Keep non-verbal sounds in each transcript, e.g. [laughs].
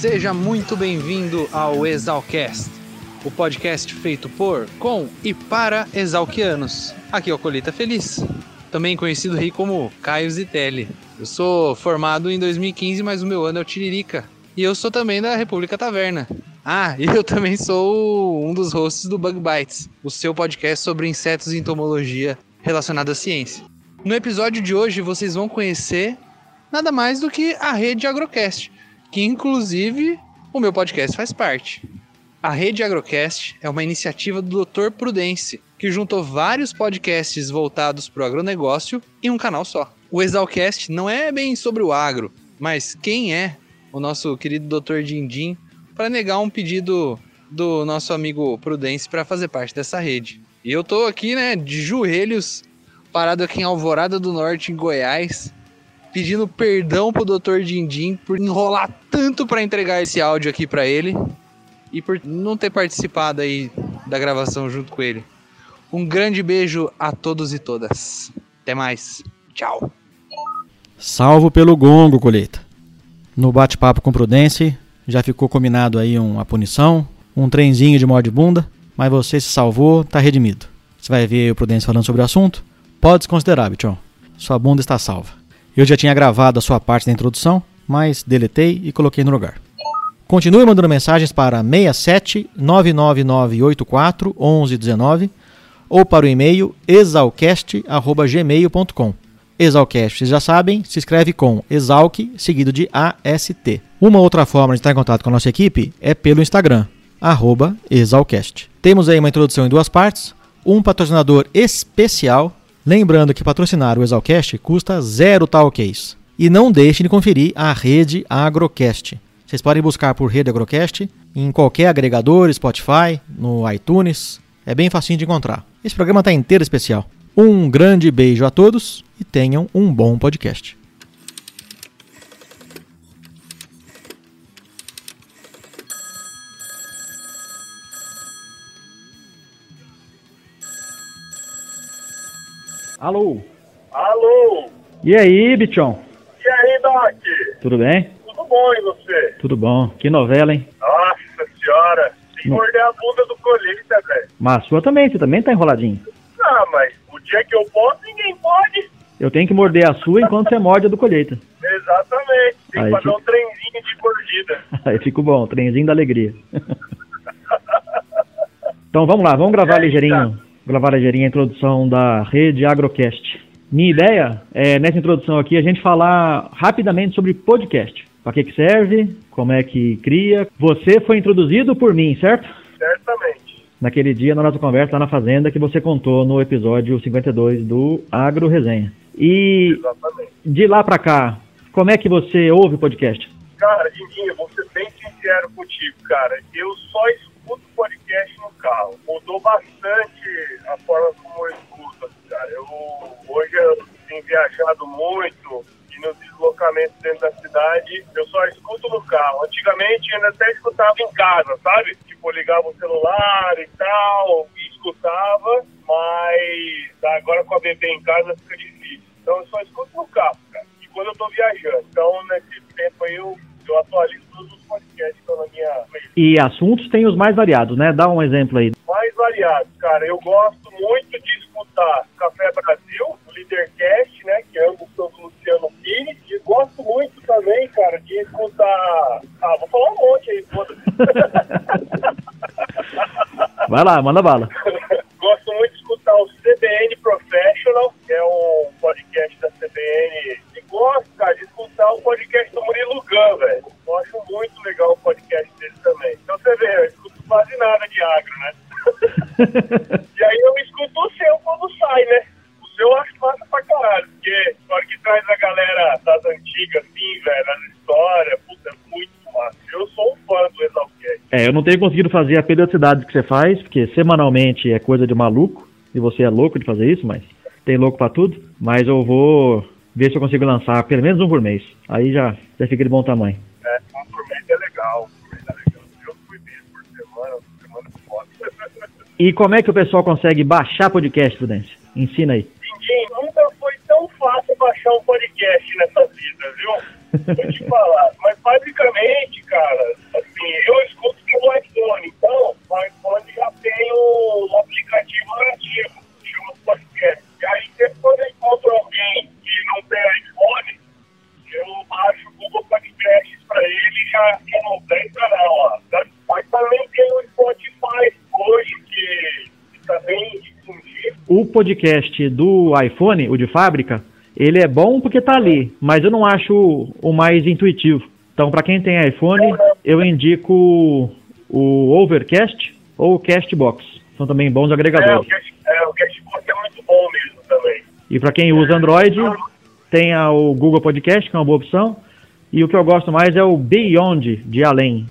Seja muito bem-vindo ao Exalcast, o podcast feito por, com e para exalquianos. Aqui é o Colheita Feliz, também conhecido aí como Caio Zitelli. Eu sou formado em 2015, mas o meu ano é o Tiririca. E eu sou também da República Taverna. Ah, [laughs] e eu também sou um dos hosts do Bug Bites, o seu podcast sobre insetos e entomologia relacionado à ciência. No episódio de hoje vocês vão conhecer nada mais do que a rede Agrocast, que inclusive o meu podcast faz parte. A Rede Agrocast é uma iniciativa do Dr. Prudence, que juntou vários podcasts voltados para o agronegócio em um canal só. O Exalcast não é bem sobre o agro, mas quem é o nosso querido Dr. Dindim para negar um pedido do nosso amigo Prudence para fazer parte dessa rede. E eu tô aqui, né, de joelhos, parado aqui em Alvorada do Norte, em Goiás, pedindo perdão pro Dr. Dindim por enrolar tanto para entregar esse áudio aqui para ele e por não ter participado aí da gravação junto com ele. Um grande beijo a todos e todas. Até mais. Tchau. Salvo pelo gongo, colheita. No bate-papo com Prudence, já ficou combinado aí uma punição, um trenzinho de morde bunda, mas você se salvou, tá redimido. Você vai ver o Prudence falando sobre o assunto? Pode se considerar, Bichon. Sua bunda está salva. Eu já tinha gravado a sua parte da introdução, mas deletei e coloquei no lugar. Continue mandando mensagens para 67 99984 1119 ou para o e-mail exalcast.gmail.com. Exalcast, vocês já sabem, se escreve com exalc seguido de AST. Uma outra forma de estar em contato com a nossa equipe é pelo Instagram, exalcast. Temos aí uma introdução em duas partes, um patrocinador especial, lembrando que patrocinar o Exalcast custa zero talks. E não deixe de conferir a rede Agrocast. Vocês podem buscar por Rede Agrocast em qualquer agregador, Spotify, no iTunes. É bem facinho de encontrar. Esse programa está inteiro especial. Um grande beijo a todos e tenham um bom podcast. Alô? Alô? E aí, Bichon? E aí, Doc? Tudo bem? Tudo bom e você? Tudo bom. Que novela, hein? Nossa senhora, Não. morder a bunda do colheita, velho. Mas a sua também, você também tá enroladinho. Ah, mas o dia que eu posso, ninguém pode. Eu tenho que morder a sua enquanto você morde a do colheita. Exatamente. Tem Aí que fazer fica- um trenzinho de mordida. [laughs] Aí fica bom, trenzinho da alegria. [laughs] então vamos lá, vamos gravar aí, ligeirinho, gravar ligeirinho a introdução da rede Agrocast. Minha ideia é, nessa introdução aqui, a gente falar rapidamente sobre podcast. Para que, que serve, como é que cria. Você foi introduzido por mim, certo? Certamente. Naquele dia, na nossa conversa lá na Fazenda, que você contou no episódio 52 do Agro Resenha. E Exatamente. de lá pra cá, como é que você ouve podcast? Cara, Dindinho, vou ser bem sincero contigo, cara. Eu só escuto podcast no carro. Mudou bastante a forma como eu escuto, assim, cara. Eu, hoje eu tenho viajado muito e nos deslocamentos dentro da cidade, eu só escuto no carro. Antigamente eu ainda até escutava em casa, sabe? Tipo, ligava o celular e tal, e escutava, mas agora com a bebê em casa fica difícil. Então eu só escuto no carro, cara. E quando eu tô viajando. Então, nesse tempo aí, eu, eu atualizo todos os podcasts que estão na minha playlist. E assuntos tem os mais variados, né? Dá um exemplo aí. mais variados, cara. Eu gosto muito de escutar Café Brasil, o Leadercast, né? Que ambos são do Luciano Pires. E gosto muito também, cara, de escutar. Ah, vou falar um monte aí, foda-se. [laughs] Vai lá, manda bala. [laughs] Gosto muito de escutar o CBN Professional, que é um podcast da CBN. E gosto, cara, de escutar o podcast do Murilo Gun, velho. Eu acho muito legal o podcast dele também. Então você vê, eu escuto quase nada de agro, né? [laughs] e aí eu escuto o seu quando sai, né? O seu eu acho massa pra caralho, porque na hora que traz a galera das antigas, assim, velho, as histórias, puta, é muito massa. Eu sou um fã do Exalcast. É, eu não tenho conseguido fazer a periodicidade que você faz, porque semanalmente é coisa de maluco, e você é louco de fazer isso, mas tem louco pra tudo. Mas eu vou ver se eu consigo lançar pelo menos um por mês. Aí já, já fica de bom tamanho. É, um por mês é legal, um por mês é legal. Eu fui por semana, por semana foda. E como é que o pessoal consegue baixar podcast, Prudência? Ensina aí. Ninguém nunca foi tão fácil baixar um podcast nessa vida, viu? vou te falar. Mas basicamente, podcast do iPhone, o de fábrica, ele é bom porque tá ali, mas eu não acho o mais intuitivo. Então, para quem tem iPhone, eu indico o Overcast ou o Castbox. São também bons É, o agregadores. Cast- é, o Cashbox é muito bom mesmo também. E para quem usa Android, tem o Google Podcast, que é uma boa opção. E o que eu gosto mais é o Beyond, de além.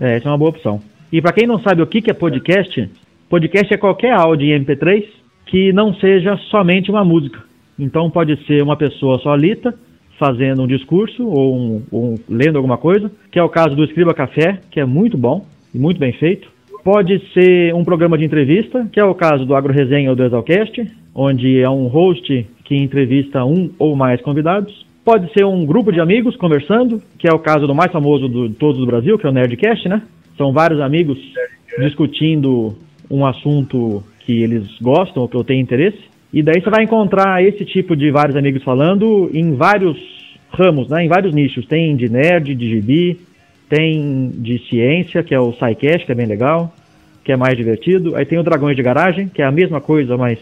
É, essa é uma boa opção. E para quem não sabe o que que é podcast, podcast é qualquer áudio em MP3 que não seja somente uma música. Então pode ser uma pessoa solita fazendo um discurso ou, um- ou um- lendo alguma coisa, que é o caso do Escriba Café, que é muito bom e muito bem feito. Pode ser um programa de entrevista, que é o caso do Agro Resenha ou do Exalcast, onde é um host que entrevista um ou mais convidados. Pode ser um grupo de amigos conversando, que é o caso do mais famoso de todos do Brasil, que é o Nerdcast, né? São vários amigos discutindo um assunto que eles gostam ou que eu tenho interesse. E daí você vai encontrar esse tipo de vários amigos falando em vários ramos, né? Em vários nichos. Tem de nerd, de gibi, tem de ciência, que é o SciCast, que é bem legal, que é mais divertido. Aí tem o Dragões de Garagem, que é a mesma coisa, mas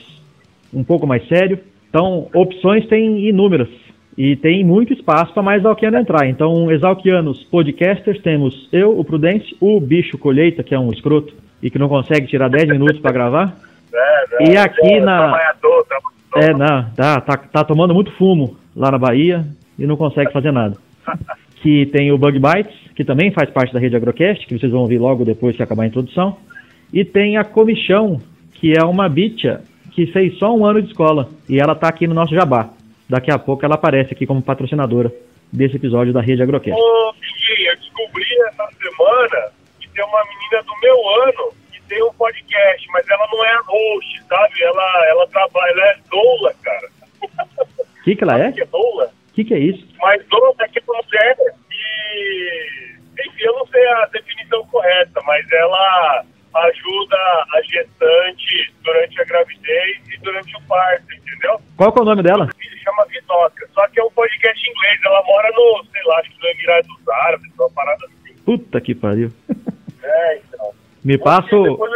um pouco mais sério. Então, opções tem inúmeras. E tem muito espaço para mais Exalquiano entrar. Então, Exalquianos podcasters, temos eu, o Prudence, o Bicho Colheita, que é um escroto e que não consegue tirar 10 minutos para gravar. [laughs] É, né? E aqui É, na- Trabalhador, trabalhador. É, não, tá, tá, tá tomando muito fumo lá na Bahia e não consegue fazer nada. [laughs] Que tem o Bug Bites, que também faz parte da rede Agrocast, que vocês vão ouvir logo depois que acabar a introdução. E tem a Comichão, que é uma bicha que fez só um ano de escola. E ela tá aqui no nosso jabá. Daqui a pouco ela aparece aqui como patrocinadora desse episódio da rede Agrocast. Ô, Pinguim, eu descobri essa semana que tem uma menina do meu ano que tem um podcast, mas ela não é a host, sabe? Ela, ela trabalha, ela é doula, cara. O [laughs] que, que ela é? Que é doula? O que, que é isso? Mas doula é que mulher que... Enfim, eu não sei a definição correta, mas ela ajuda a gestante durante a gravidez e durante o parto, entendeu? Qual é o nome dela? Se chama Vidoca, só que é um podcast inglês. Ela mora no, sei lá, acho que no Emirados Árabes, uma parada assim. Puta que pariu. [laughs] É, então. Me passa,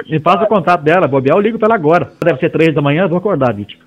me passa o contato dela, bobear, eu ligo pra ela agora. Deve ser três da manhã, eu vou acordar, bicho. [laughs]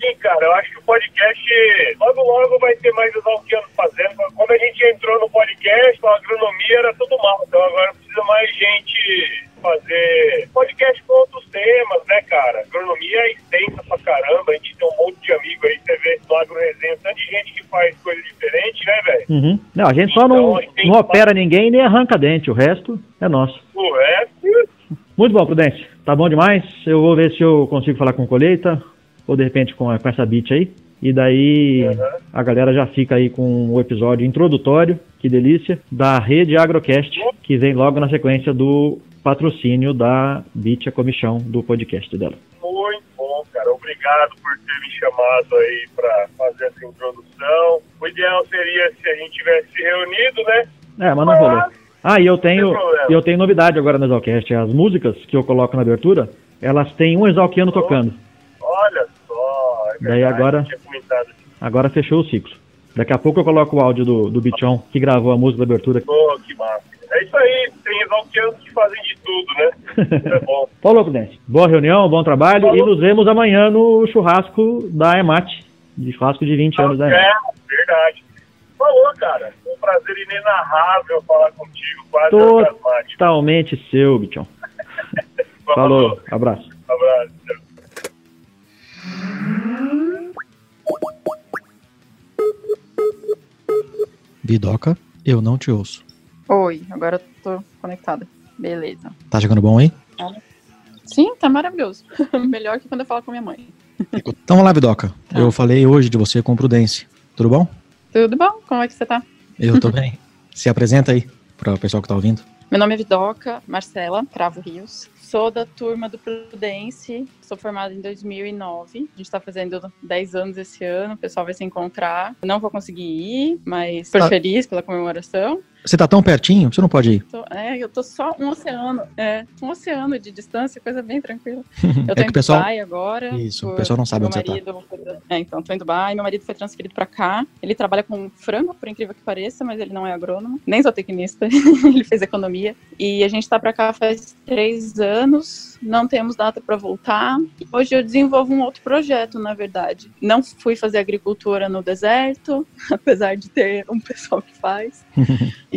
Sim, cara, eu acho que o podcast logo logo vai ter mais exalquiano fazendo. Quando a gente entrou no podcast, a agronomia era tudo mal. Então agora precisa mais gente fazer podcast com outros temas, né, cara? Agronomia é extensa pra caramba. A gente tem um monte de amigo aí, você vê no Agro Resenha, de gente que faz coisa diferente, né, velho? Uhum. Não, a gente só não, Então, tem não que- opera ninguém nem arranca dente, o resto é nosso. O resto, Muito bom, Prudente. Tá bom demais. Eu vou ver se eu consigo falar com Colheita, ou de repente com, com essa beat aí. E daí a galera já fica aí com o episódio introdutório, que delícia, da rede Agrocast, que vem logo na sequência do patrocínio da Beat a Comichão do podcast dela. muito bom, cara. Obrigado por ter me chamado aí pra fazer essa introdução. O ideal seria se a gente tivesse se reunido, né? É, mas não rolou. Ah, e eu tenho, eu tenho novidade agora no Exalcast. As músicas que eu coloco na abertura, elas têm um exalquiano tocando. Olha só. É Daí agora-. Agora fechou o ciclo. Daqui a pouco eu coloco o áudio do, do Bichon, que gravou a música da abertura. Pô, que massa. É isso aí, tem exalquianos que fazem de tudo, né? Isso é bom. [laughs] Falou, Prudente. Boa reunião, bom trabalho e nos vemos amanhã no churrasco da EMAT. De churrasco de 20 anos da EMAT. É, verdade. Falou, cara. Foi um prazer inenarrável falar contigo, quase. Totalmente seu, Bichon. [laughs] Falou, abraço. Abraço. Bidoca, eu não te ouço. Oi, agora eu tô conectada. Beleza. Tá jogando bom aí? Sim, tá maravilhoso. [laughs] Melhor que quando eu falo com minha mãe. Então vamos lá, Bidoca. Tá. Eu falei hoje de você com Prudência. Tudo bom? Tudo bom? Como é que você tá? Eu tô bem. Se apresenta aí para o pessoal que tá ouvindo. Meu nome é Vidoca Marcela Cravo Rios. sou da turma do Prudence, sou formada em 2009. A gente está fazendo 10 anos esse ano, o pessoal vai se encontrar. Não vou conseguir ir, mas tô Tá. feliz pela comemoração. Você tá tão pertinho, você não pode ir. Tô- é, eu tô só um oceano, é, um oceano de distância, coisa bem tranquila. [laughs] Eu tô É em o pessoal- Dubai agora. Isso, o por- pessoal não sabe onde você tá. marido foi tra- É, então, tô em Dubai, meu marido foi transferido pra cá. Ele trabalha com frango, por incrível que pareça, mas ele não é agrônomo, nem zootecnista, [laughs] ele fez economia. E a gente tá pra cá faz três anos, não temos data pra voltar. Hoje eu desenvolvo um outro projeto, na verdade. Não fui fazer agricultura no deserto, [laughs] apesar de ter um pessoal que faz.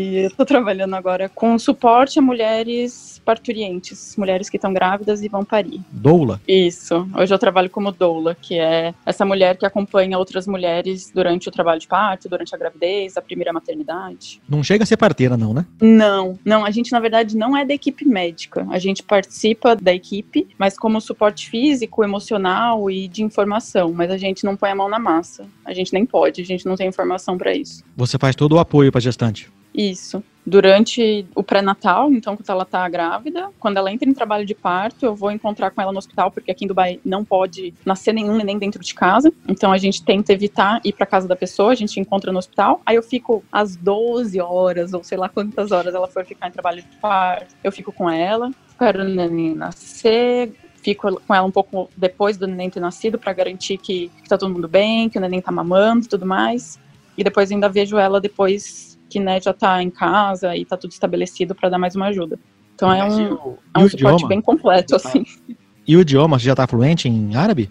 E eu tô trabalhando agora com suporte a mulheres parturientes, mulheres que estão grávidas e vão parir. Doula. Isso. Hoje eu trabalho como doula, que é essa mulher que acompanha outras mulheres durante o trabalho de parto, durante a gravidez, a primeira maternidade. Não chega a ser parteira, não, né? Não, não, a gente na verdade não é da equipe médica. A gente participa da equipe, mas como suporte físico, emocional e de informação, mas a gente não põe a mão na massa. A gente nem pode, a gente não tem informação para isso. Você faz todo o apoio pra gestante. Isso. Durante o pré-natal, então, quando ela tá grávida, quando ela entra em trabalho de parto, eu vou encontrar com ela no hospital, porque aqui em Dubai não pode nascer nenhum neném dentro de casa. Então a gente tenta evitar ir pra casa da pessoa, a gente encontra no hospital. Aí eu fico às 12 horas, ou sei lá quantas horas ela for ficar em trabalho de parto. Eu fico com ela, espero o neném nascer, fico com ela um pouco depois do neném ter nascido para garantir que, que tá todo mundo bem, que o neném tá mamando e tudo mais. E depois ainda vejo ela depois que né, já tá em casa e tá tudo estabelecido para dar mais uma ajuda. Então é e um, o- é um suporte idioma? bem completo, assim. E o idioma, você já tá fluente em árabe?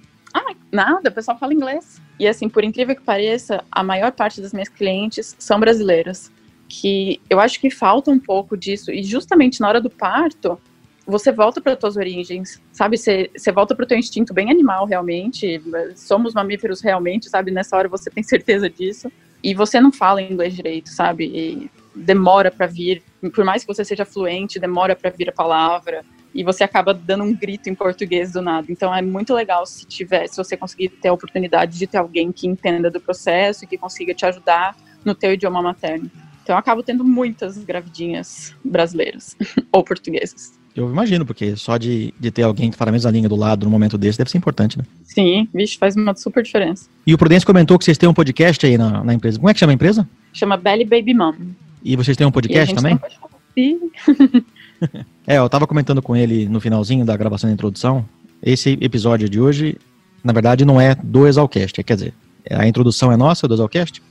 Nada, o pessoal fala inglês. E assim, por incrível que pareça, a maior parte das minhas clientes são brasileiras. Que eu acho que falta um pouco disso. E justamente na hora do parto, você volta para tuas origens, sabe? Você, você volta para o teu instinto bem animal, realmente. Somos mamíferos realmente, sabe? Nessa hora você tem certeza disso. E você não fala inglês direito, sabe? E demora para vir. Por mais que você seja fluente, demora para vir a palavra e você acaba dando um grito em português do nada. Então é muito legal se tiver, se você conseguir ter a oportunidade de ter alguém que entenda do processo e que consiga te ajudar no teu idioma materno. Então eu acabo tendo muitas gravidinhas brasileiras [laughs] ou portuguesas. Eu imagino, porque só de, de ter alguém que fala a mesma língua do lado num momento desse deve ser importante, né? Sim, vixe, faz uma super diferença. E o Prudêncio comentou que vocês têm um podcast aí na, na empresa. Como é que chama a empresa? Chama Belly Baby Mom. E vocês têm um podcast também? Sim. [laughs] É, eu tava comentando com ele no finalzinho da gravação da introdução. Esse episódio de hoje, na verdade, não é do Exalcast. Quer dizer, a introdução é nossa, do Exalcast,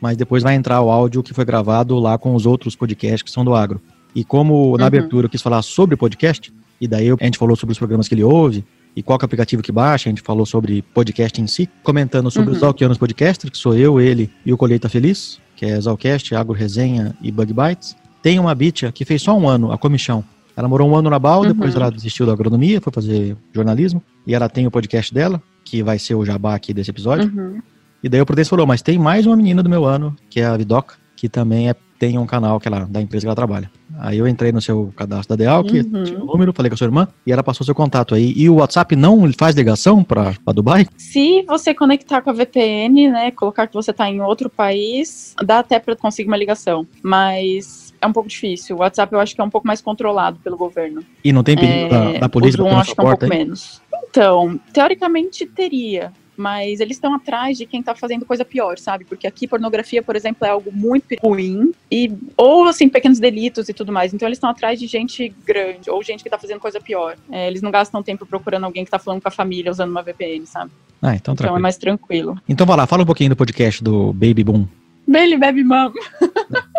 mas depois vai entrar o áudio que foi gravado lá com os outros podcasts que são do agro. E como na Uhum. abertura eu quis falar sobre podcast, e daí a gente falou sobre os programas que ele ouve, e qual é o aplicativo que baixa, a gente falou sobre podcast em si, comentando sobre Uhum. os Zalkianos Podcasters, que sou eu, ele e o Colheita Feliz, que é Zalcast, Agro Resenha e Bug Bites. Tem uma bicha que fez só um ano, a comichão. Ela morou um ano na BAL, Uhum. depois ela desistiu da agronomia, foi fazer jornalismo, e ela tem o podcast dela, que vai ser o jabá aqui desse episódio. Uhum. E daí o Prudêncio falou, mas tem mais uma menina do meu ano, que é a Vidoca, que também é- tem um canal que ela, da empresa que ela trabalha. Aí eu entrei no seu cadastro da Deal, que Uhum. tinha o número, falei com a sua irmã, e ela passou seu contato aí. E o WhatsApp não faz ligação pra Dubai? Se você conectar com a VPN, né, colocar que você está em outro país, dá até para conseguir uma ligação, mas é um pouco difícil. O WhatsApp eu acho que é um pouco mais controlado pelo governo. E não tem perigo da, da polícia que é um porta pouco aí? menos. Então, teoricamente teria, mas eles estão atrás de quem tá fazendo coisa pior, sabe? Porque aqui pornografia, por exemplo, é algo muito ruim e ou assim pequenos delitos e tudo mais. Então eles estão atrás de gente grande ou gente que tá fazendo coisa pior. É, eles não gastam tempo procurando alguém que tá falando com a família usando uma VPN, sabe? Ah, então Então é mais tranquilo. Então vai lá, fala um pouquinho do podcast do Baby Boom. Baby Baby Mom.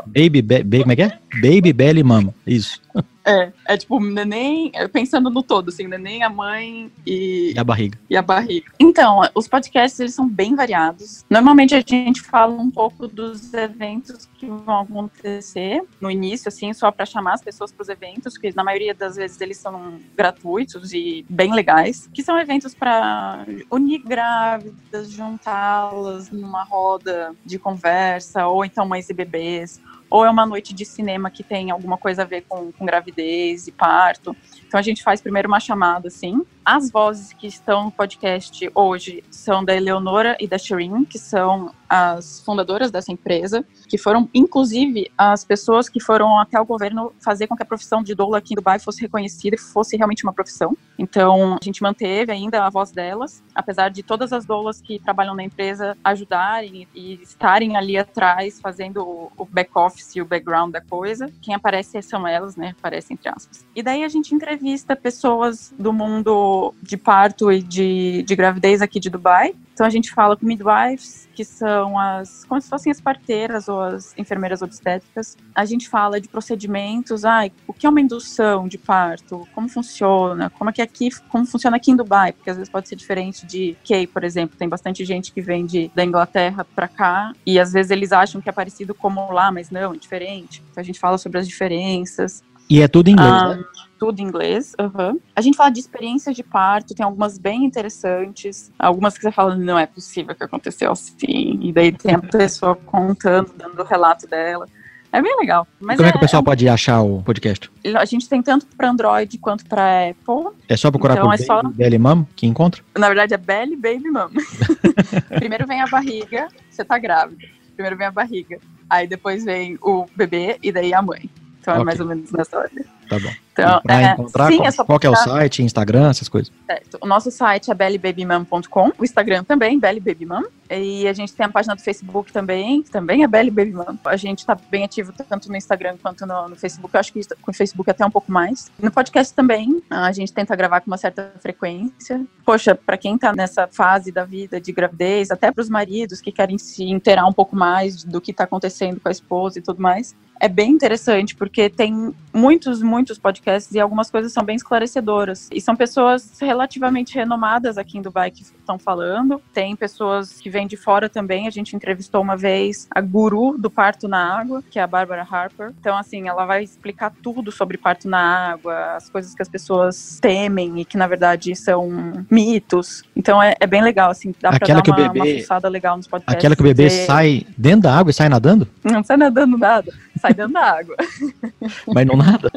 Baby, be- como é que é? Baby Belly Mom. Isso. É, é tipo neném, é, pensando no todo, assim, neném, a mãe e, E a barriga. e a barriga. Então, os podcasts, eles são bem variados. Normalmente a gente fala um pouco dos eventos que vão acontecer no início, assim, só para chamar as pessoas para os eventos, que na maioria das vezes eles são gratuitos e bem legais, que são eventos para unir grávidas, juntá-las numa roda de conversa, ou então mães e bebês, ou é uma noite de cinema que tem alguma coisa a ver com, com gravidez e parto. Então a gente faz primeiro uma chamada, assim. As vozes que estão no podcast hoje são da Eleonora e da Shirin, que são as fundadoras dessa empresa, que foram, inclusive, as pessoas que foram até o governo fazer com que a profissão de doula aqui em Dubai fosse reconhecida e fosse realmente uma profissão. Então, a gente manteve ainda a voz delas, apesar de todas as doulas que trabalham na empresa ajudarem e estarem ali atrás, fazendo o back-office e o background da coisa. Quem aparece são elas, né? Aparece entre aspas. E daí a gente entrevista pessoas do mundo de parto e de, de gravidez aqui de Dubai. Então a gente fala com midwives, que são as como se fossem as parteiras ou as enfermeiras obstétricas. A gente fala de procedimentos, ai, o que é uma indução de parto, como funciona, como é que aqui, como funciona aqui em Dubai, porque às vezes pode ser diferente de Key, por exemplo, tem bastante gente que vem de, da Inglaterra para cá e às vezes eles acham que é parecido como lá, mas não, é diferente. Então a gente fala sobre as diferenças. E é tudo em inglês, Ah, né? Tudo em inglês. uhum. A gente fala de experiências de parto, tem algumas bem interessantes, algumas que você fala, não é possível que aconteceu assim, e daí tem a pessoa contando, dando o relato dela. É bem legal. Mas Como é que o é- pessoal pode achar o podcast? é- a gente tem tanto para Android quanto para Apple. É só procurar Então por é só- Baby Belly Mom que encontra? Na verdade é Belly Baby Mom. [laughs] Primeiro vem a barriga, você tá grávida. Primeiro vem a barriga. Aí depois vem o bebê e daí a mãe. Então é Ok. mais ou menos nessa ordem. Tá bom. Então, é, encontrar, sim, qual, é qual é o site, Instagram, essas coisas? Certo. O nosso site é bellybabymam.com, o Instagram também, bellybabymam, e a gente tem a página do Facebook também, que também é bellybabymam. A gente tá bem ativo tanto no Instagram quanto no, no Facebook, eu acho que com o Facebook até um pouco mais. No podcast também, a gente tenta gravar com uma certa frequência. Poxa, para quem tá nessa fase da vida de gravidez, até para os maridos que querem se inteirar um pouco mais do que tá acontecendo com a esposa e tudo mais, é bem interessante, porque tem muitos, muitos podcasts e algumas coisas são bem esclarecedoras. E são pessoas relativamente renomadas aqui em Dubai que estão falando. Tem pessoas que vêm de fora também. A gente entrevistou uma vez a guru do parto na água, que é a Barbara Harper. Então, assim, ela vai explicar tudo sobre parto na água, as coisas que as pessoas temem e que, na verdade, são mitos. Então, é, é bem legal, assim, dá Aquela pra dar uma, bebê- uma legal nos podcasts. Aquela que o bebê sai dentro da água e sai nadando? Não sai nadando nada, sai dentro da água. [laughs] Mas não nada?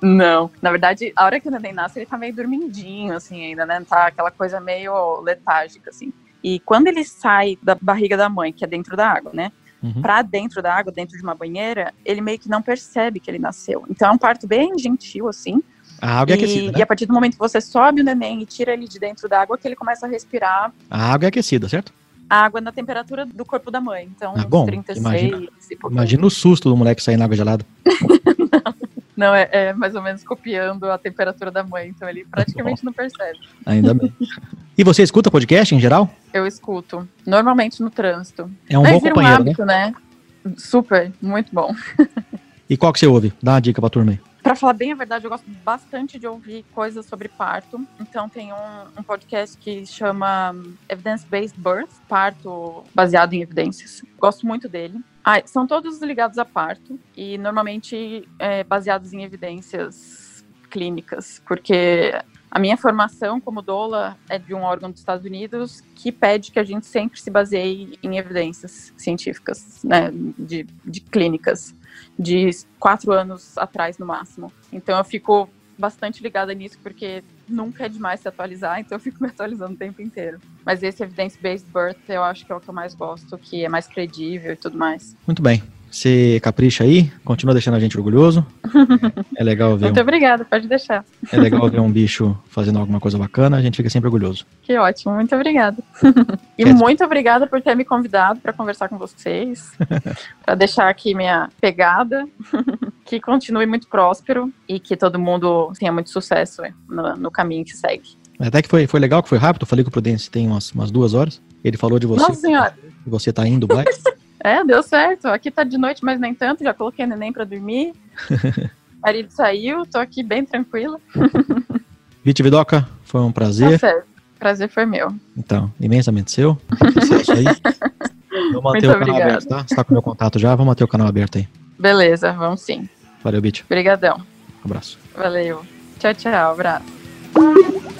Não. Na verdade, a hora que o neném nasce, ele tá meio dormindinho, assim, ainda, né? Tá aquela coisa meio letárgica, assim. E quando ele sai da barriga da mãe, que é dentro da água, né? Uhum. Pra dentro da água, dentro de uma banheira, ele meio que não percebe que ele nasceu. Então é um parto bem gentil, assim. A água é e, aquecida, e né? a partir do momento que você sobe o neném e tira ele de dentro da água, que ele começa a respirar A água é aquecida, certo? a água na temperatura do corpo da mãe. Então, Ah, uns bom, 36 imagina- e. Imagina o susto do moleque sair na água gelada. [laughs] [laughs] Não, é, é mais ou menos copiando a temperatura da mãe. Então ele praticamente não percebe. Ainda bem. E você escuta podcast em geral? Eu escuto, normalmente no trânsito. É um Aí bom companheiro, né? hábito, né? Super, muito bom. E qual que você ouve? Dá uma dica pra turma aí. Pra falar bem a verdade, eu gosto bastante de ouvir coisas sobre parto. Então tem um, um podcast que chama Evidence Based Birth, parto baseado em evidências. Gosto muito dele. Ah, são todos ligados a parto e normalmente é, baseados em evidências clínicas, porque a minha formação como doula é de um órgão dos Estados Unidos que pede que a gente sempre se baseie em evidências científicas, né, de, de clínicas, de quatro anos atrás no máximo. Então eu fico bastante ligada nisso porque nunca é demais se atualizar, então eu fico me atualizando o tempo inteiro. Mas esse evidence-based birth eu acho que é o que eu mais gosto, que é mais credível e tudo mais. Muito bem. Você capricha aí, continua deixando a gente orgulhoso. É legal ver, [laughs] Muito um, obrigada, pode deixar. é legal ver um bicho fazendo alguma coisa bacana, a gente fica sempre orgulhoso. Que ótimo, muito obrigada. [laughs] e Quer- muito obrigada por ter me convidado para conversar com vocês, [laughs] para deixar aqui minha pegada, que continue muito próspero e que todo mundo tenha muito sucesso no, no caminho que segue. Até que foi, foi legal, que foi rápido. Eu falei com o Prudence tem umas, umas duas horas. Ele falou de você. Nossa senhora, você tá indo, vai. É, deu certo. Aqui tá de noite, mas nem tanto. Já coloquei o neném para dormir. [laughs] Marido saiu, tô aqui bem tranquila. [laughs] Viti Vidoca, foi um Tá prazer. certo. Prazer foi meu. Então, imensamente seu. Sucesso aí. [laughs] Vou manter Muito o canal obrigada. aberto, tá? Você tá com o meu contato já, vamos manter o canal aberto aí. Beleza, vamos sim. Valeu, Bit. Obrigadão. Abraço. Valeu. Tchau, tchau. Abraço.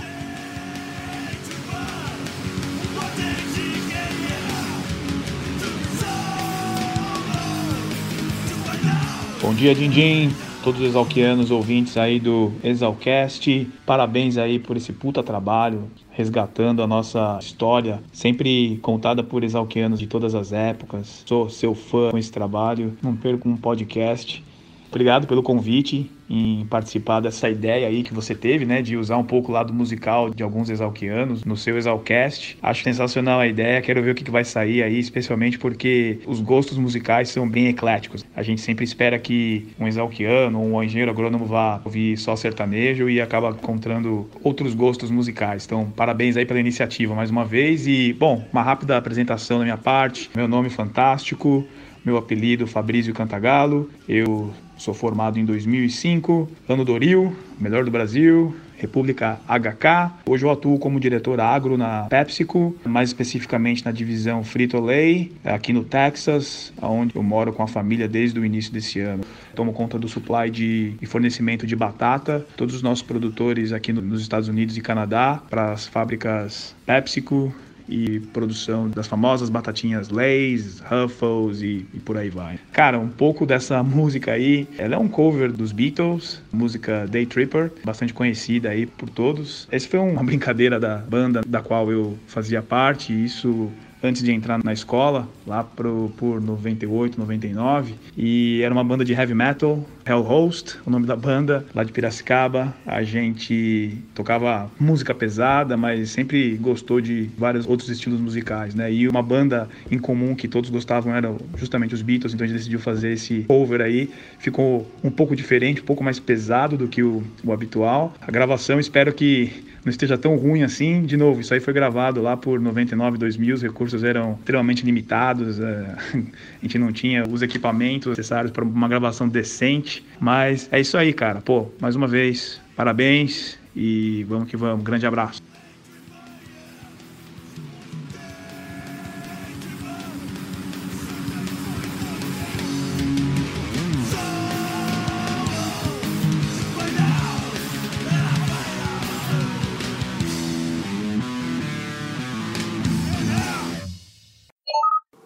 Dia, Dindim. Todos os exalquianos ouvintes aí do Exalcast. Parabéns aí por esse puta trabalho, resgatando a nossa história, sempre contada por exalquianos de todas as épocas. Sou seu fã com esse trabalho. Não perco um podcast. Obrigado pelo convite em participar dessa ideia aí que você teve, né, de usar um pouco o lado musical de alguns exalquianos no seu Exalcast. Acho sensacional a ideia, quero ver o que, vai sair aí, especialmente porque os gostos musicais são bem ecléticos. A gente sempre espera que um exalquiano um engenheiro agrônomo vá ouvir só sertanejo e acaba encontrando outros gostos musicais. Então, parabéns aí pela iniciativa mais uma vez e, bom, uma rápida apresentação da minha parte. Meu nome é fantástico, meu apelido Fabrício Cantagalo. Eu Sou formado em 2005, ano Doril, melhor do Brasil, República HK. Hoje eu atuo como diretor agro na PepsiCo, mais especificamente na divisão Frito-Lay, aqui no Texas, onde eu moro com a família desde o início desse ano. Tomo conta do supply de, e fornecimento de batata, todos os nossos produtores aqui no, nos Estados Unidos e Canadá, para as fábricas PepsiCo, e produção das famosas batatinhas Lay's, Ruffles e, e, por aí vai. Cara, um pouco dessa [laughs] música aí, ela é um cover dos Beatles, música Day Tripper, bastante conhecida aí por todos. Essa foi uma [laughs] brincadeira da banda da qual eu fazia parte, e isso antes de entrar na escola, lá pro, por 98, 99. E era uma banda de heavy metal, Hell Host, o nome da banda, lá de Piracicaba. A gente tocava música pesada, mas sempre gostou de vários outros estilos musicais, né? E uma banda em comum que todos gostavam era justamente os Beatles, então a gente decidiu fazer esse cover aí. Ficou um pouco diferente, um pouco mais pesado do que o, o habitual. A gravação, espero que não esteja tão ruim assim. De novo, isso aí foi gravado lá por 99, 2000, os recursos eram extremamente limitados, é, [laughs] a gente não tinha os equipamentos necessários para uma gravação decente, mas é isso aí, cara. Pô, mais uma vez, parabéns e vamos que vamos. Grande abraço.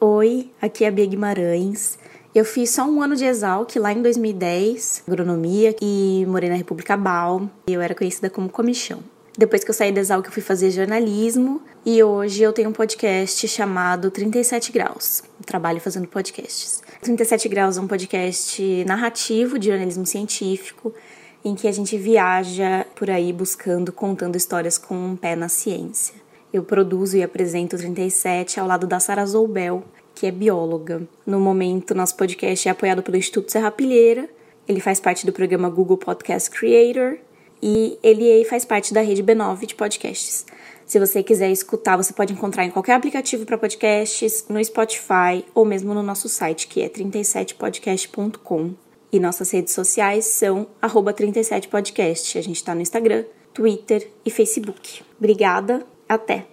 Oi, aqui é a Bia Guimarães. Eu fiz só um ano de Exalc lá em 2010, agronomia, e morei na República Bal. Eu era conhecida como comichão. Depois que eu saí da Exalc, eu fui fazer jornalismo e hoje eu tenho um podcast chamado 37 Graus. Eu trabalho fazendo podcasts. 37 Graus é um podcast narrativo de jornalismo científico em que a gente viaja por aí buscando, contando histórias com um pé na ciência. Eu produzo e apresento o 37 ao lado da Sara Zoubel, que é bióloga. No momento, nosso podcast é apoiado pelo Instituto Serra Pilheira. Ele faz parte do programa Google Podcast Creator e ele faz parte da rede B9 de podcasts. Se você quiser escutar, você pode encontrar em qualquer aplicativo para podcasts, no Spotify ou mesmo no nosso site, que é 37podcast.com. E nossas redes sociais são 37podcast. A gente está no Instagram, Twitter e Facebook. Obrigada até!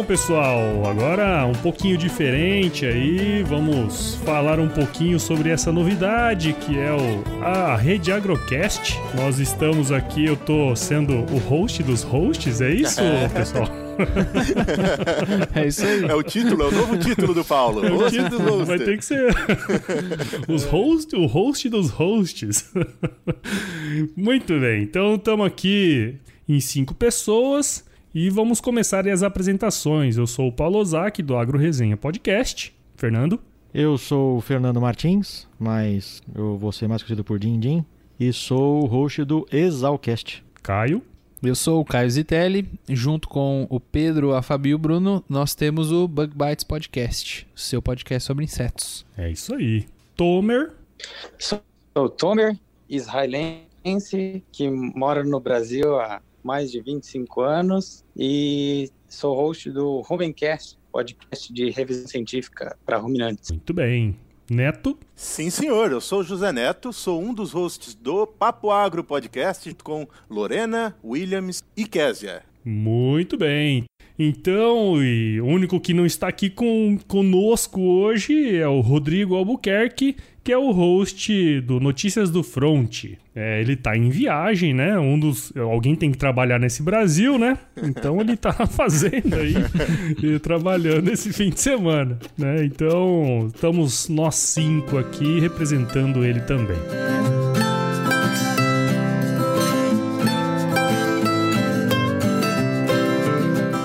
Bom, pessoal, agora um pouquinho diferente aí, vamos falar um pouquinho sobre essa novidade que é o, a Rede Agrocast. Nós estamos aqui, eu tô sendo o host dos hosts, é isso, pessoal? [laughs] é isso aí. É o título, é o novo título do Paulo. [laughs] É o título, vai ter que ser [laughs] os host, o host dos hosts. Muito bem, então estamos aqui em cinco pessoas. E vamos começar as apresentações. Eu sou o Paulo Ozaki, do Agro Resenha Podcast. Fernando? Eu sou o Fernando Martins, mas eu vou ser mais conhecido por Din Din. E sou o host do Exalcast. Caio? Eu sou o Caio Zitelli, junto com o Pedro, a Fabio e o Bruno, nós temos o Bug Bites Podcast, seu podcast sobre insetos. É isso aí. Tomer? Sou o Tomer, israelense, que mora no Brasil há mais de 25 anos e sou host do Rumencast, podcast de revisão científica para ruminantes. Muito bem. Neto. Sim, senhor. Eu sou o José Neto, sou um dos hosts do Papo Agro Podcast com Lorena, Williams e Késia. Muito bem. Então, e o único que não está aqui com, conosco hoje é o Rodrigo Albuquerque, que é o host do Notícias do Front. É, ele está em viagem, né? Um dos. Alguém tem que trabalhar nesse Brasil, né? Então ele está na [laughs] fazenda aí e trabalhando esse fim de semana. Né? Então, estamos nós cinco aqui representando ele também.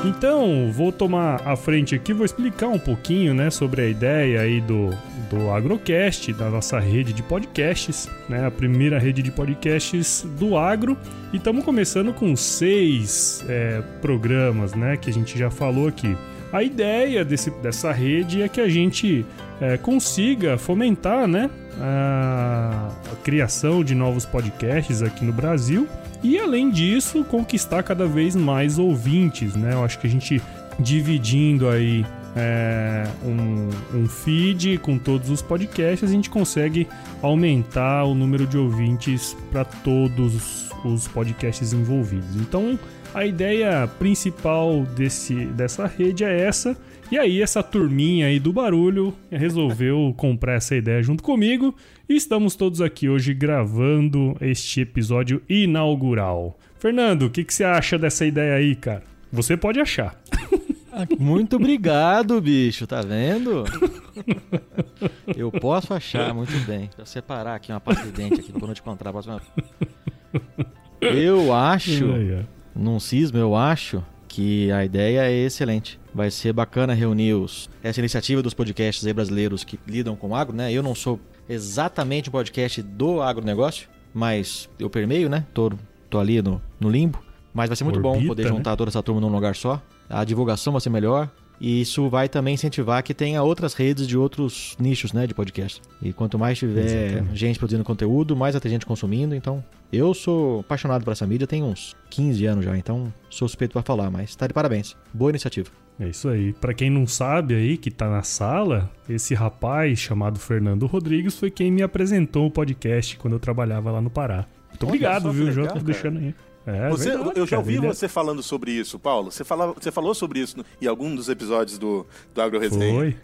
Então, vou tomar a frente aqui, vou explicar um pouquinho, né, sobre a ideia aí do, do Agrocast, da nossa rede de podcasts, né, a primeira rede de podcasts do agro. E estamos começando com seis é, programas, né, que a gente já falou aqui. A ideia desse, dessa rede é que a gente é, consiga fomentar, né, a, a criação de novos podcasts aqui no Brasil e além disso, conquistar cada vez mais ouvintes, né? Eu acho que a gente dividindo aí é, um, um, feed com todos os podcasts, a gente consegue aumentar o número de ouvintes para todos os podcasts envolvidos. Então, a ideia principal desse, dessa rede é essa. E aí, essa turminha aí do barulho resolveu [laughs] comprar essa ideia junto comigo e estamos todos aqui hoje gravando este episódio inaugural. Fernando, o que, que você acha dessa ideia aí, cara? Você pode achar. Muito obrigado, bicho, tá vendo? Eu posso achar, muito bem. Vou separar aqui uma parte de dente aqui quando eu te encontrar a próxima. Eu acho, num cisma, eu acho que a ideia é excelente. Vai ser bacana reunir os, essa iniciativa dos podcasts brasileiros que lidam com agro, né? Eu não sou exatamente um podcast do agronegócio, mas eu permeio, né? Tô, tô ali no, no limbo. Mas vai ser muito Orbita, bom poder juntar né? toda essa turma num lugar só. A divulgação vai ser melhor. E isso vai também incentivar que tenha outras redes de outros nichos, né, de podcast. E quanto mais tiver Exatamente. gente produzindo conteúdo, mais vai ter gente consumindo. Então, eu sou apaixonado por essa mídia, tem uns 15 anos já, então sou suspeito para falar, mas tá de parabéns. Boa iniciativa. É isso aí. Para quem não sabe aí, que tá na sala, esse rapaz chamado Fernando Rodrigues foi quem me apresentou o podcast quando eu trabalhava lá no Pará. Muito obrigado, viu, João? Tô deixando aí. É, você, verdade, eu já ouvi cara, você falando sobre isso, Paulo. Você, fala, você falou sobre isso no, em algum dos episódios do, do Agro Resenha. Foi.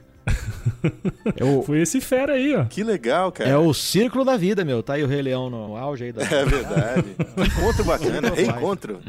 É Foi esse fera aí, ó. Que legal, cara. É o círculo da vida, meu. Tá aí o Rei Leão no auge aí da. É verdade. Encontro bacana, reencontro.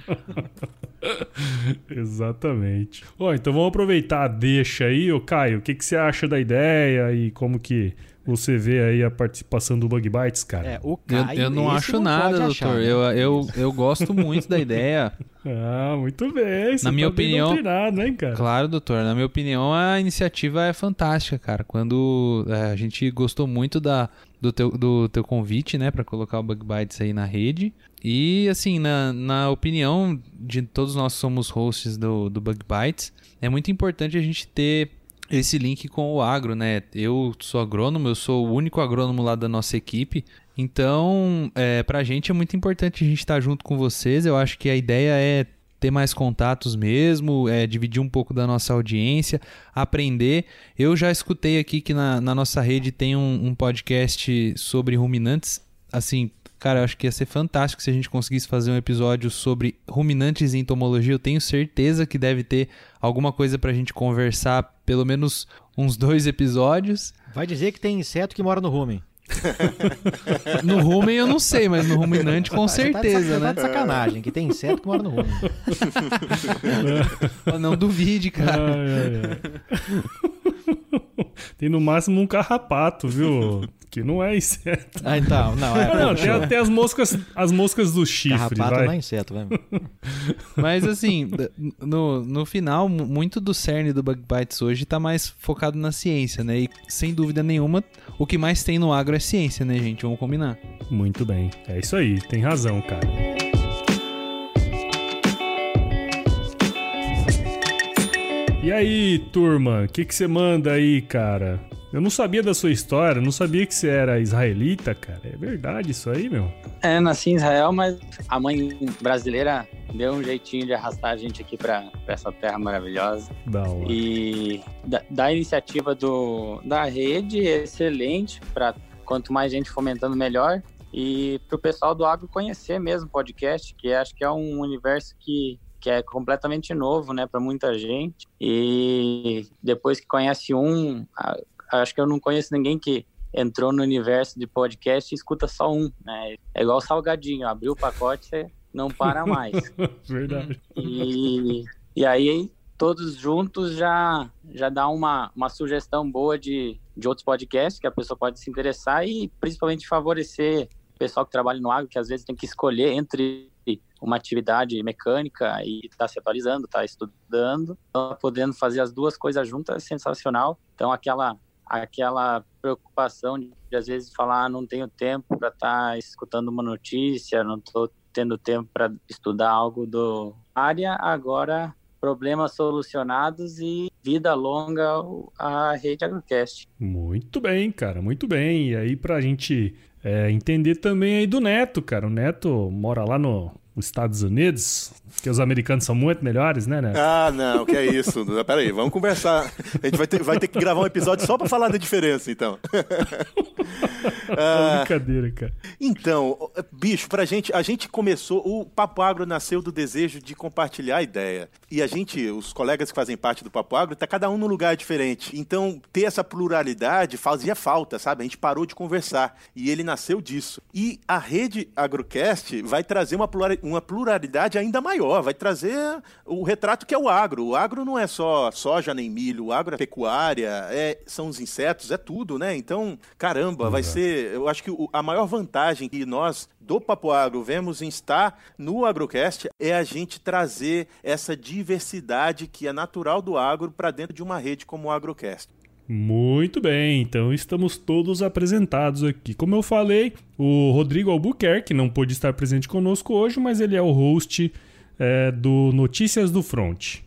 [laughs] Exatamente. Bom, então vamos aproveitar a deixa aí, ô Caio. O que, que você acha da ideia e como que você vê aí a participação do Bug Bites, cara? É, o Caio, eu, eu não acho não nada, doutor. Achar, né? eu, eu, eu gosto muito da ideia. [laughs] Ah, muito bem. Você na minha tá opinião, hein, cara? Claro, doutor. Na minha opinião, a iniciativa é fantástica, cara. Quando é, a gente gostou muito da, do, teu, do teu convite, né, para colocar o Bug Bites aí na rede. E, assim, na, na opinião de todos nós somos hosts do, do Bug Bites, é muito importante a gente ter esse link com o agro, né? Eu sou agrônomo, eu sou o único agrônomo lá da nossa equipe. Então, é, pra gente é muito importante a gente estar tá junto com vocês. Eu acho que a ideia é ter mais contatos mesmo, é, dividir um pouco da nossa audiência, aprender. Eu já escutei aqui que na, na nossa rede tem um, um podcast sobre ruminantes. Assim, Cara, eu acho que ia ser fantástico se a gente conseguisse fazer um episódio sobre ruminantes e entomologia. Eu tenho certeza que deve ter alguma coisa pra gente conversar, pelo menos uns dois episódios. Vai dizer que tem inseto que mora no rumen. [laughs] no rumen eu não sei, mas no ruminante com tá certeza, tá né? Tá de sacanagem, que tem inseto que mora no rumen. [laughs] não duvide, cara. Ai, ai, ai. tem no máximo um carrapato, viu? [laughs] que não é inseto. Ah, então, não, é. não, tem até as moscas, as moscas do chifre, Carrapato vai. não é inseto, vai. [laughs] Mas assim, no, no final, muito do cerne do Bug Bites hoje tá mais focado na ciência, né? E sem dúvida nenhuma, o que mais tem no agro é ciência, né, gente? Vamos combinar. Muito bem. É isso aí, tem razão, cara. E aí, turma, o que você manda aí, cara? Eu não sabia da sua história, não sabia que você era israelita, cara. É verdade isso aí, meu? É, nasci em Israel, mas a mãe brasileira deu um jeitinho de arrastar a gente aqui para essa terra maravilhosa. Da hora. E da, da iniciativa do, da rede, é excelente, para quanto mais gente fomentando, melhor. E para o pessoal do agro conhecer mesmo o podcast, que acho que é um universo que que é completamente novo, né, para muita gente. E depois que conhece um, acho que eu não conheço ninguém que entrou no universo de podcast e escuta só um, né? É igual salgadinho, abriu o pacote, você não para mais. [laughs] Verdade. E, e aí todos juntos já já dá uma, uma sugestão boa de, de outros podcasts que a pessoa pode se interessar e principalmente favorecer o pessoal que trabalha no agro, que às vezes tem que escolher entre uma atividade mecânica e está se atualizando, está estudando, então, podendo fazer as duas coisas juntas é sensacional. Então aquela aquela preocupação de, às vezes falar ah, não tenho tempo para estar tá escutando uma notícia, não estou tendo tempo para estudar algo do área, agora problemas solucionados e vida longa a rede Agrocast. Muito bem, cara, muito bem. E aí para a gente é, entender também aí do Neto, cara. O Neto mora lá no, os Estados Unidos, que os americanos são muito melhores, né, né? Ah, não, que é isso. [laughs] Peraí, vamos conversar. A gente vai ter, vai ter que gravar um episódio só para falar da diferença, então. [laughs] ah, brincadeira, cara. Então, bicho, pra gente, a gente começou, o Papo Agro nasceu do desejo de compartilhar a ideia. E a gente, os colegas que fazem parte do Papo Agro, tá cada um num lugar diferente. Então, ter essa pluralidade fazia falta, sabe? A gente parou de conversar. E ele nasceu disso. E a rede Agrocast vai trazer uma pluralidade uma pluralidade ainda maior, vai trazer o retrato que é o agro. O agro não é só soja nem milho, o agro é pecuária, é, são os insetos, é tudo, né? Então, caramba, vai ser. Eu acho que a maior vantagem que nós do Papo Agro vemos em estar no Agrocast é a gente trazer essa diversidade que é natural do agro para dentro de uma rede como o Agrocast. Muito bem, então estamos todos apresentados aqui. Como eu falei, o Rodrigo Albuquerque não pôde estar presente conosco hoje, mas ele é o host é, do Notícias do Front.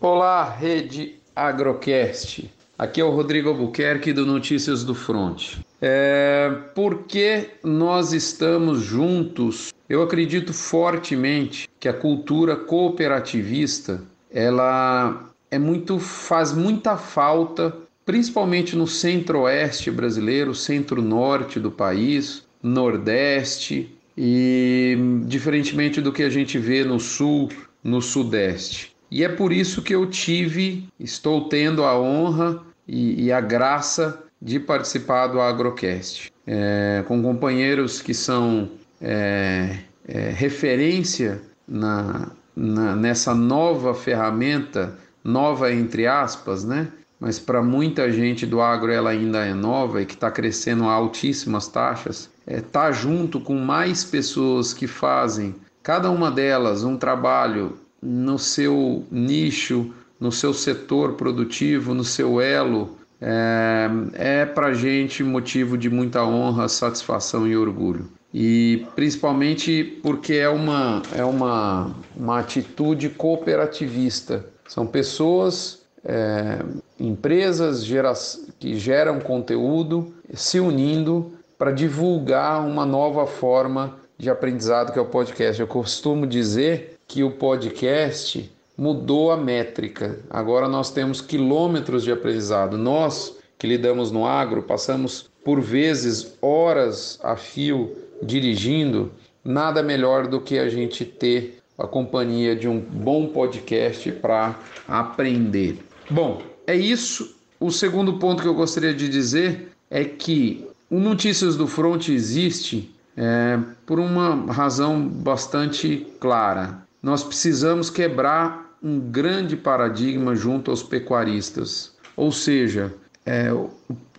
Olá, rede Agrocast. Aqui é o Rodrigo Albuquerque do Notícias do Front. É, por que nós estamos juntos? Eu acredito fortemente que a cultura cooperativista ela é muito faz muita falta, principalmente no centro-oeste brasileiro, centro-norte do país, nordeste e diferentemente do que a gente vê no sul, no sudeste. E é por isso que eu tive, estou tendo a honra e, e a graça de participar do Agrocast, é, com companheiros que são é, é, referência na, na, nessa nova ferramenta nova entre aspas, né? Mas para muita gente do agro ela ainda é nova e que está crescendo a altíssimas taxas. É tá junto com mais pessoas que fazem cada uma delas um trabalho no seu nicho, no seu setor produtivo, no seu elo, é, é para gente motivo de muita honra, satisfação e orgulho. E principalmente porque é uma, é uma, uma atitude cooperativista são pessoas, é, empresas gera, que geram conteúdo se unindo para divulgar uma nova forma de aprendizado que é o podcast. Eu costumo dizer que o podcast mudou a métrica. Agora nós temos quilômetros de aprendizado. Nós que lidamos no agro passamos por vezes horas a fio dirigindo. Nada melhor do que a gente ter a companhia de um bom podcast para aprender. Bom, é isso. O segundo ponto que eu gostaria de dizer é que o Notícias do Front existe é, por uma razão bastante clara. Nós precisamos quebrar um grande paradigma junto aos pecuaristas, ou seja, é, o,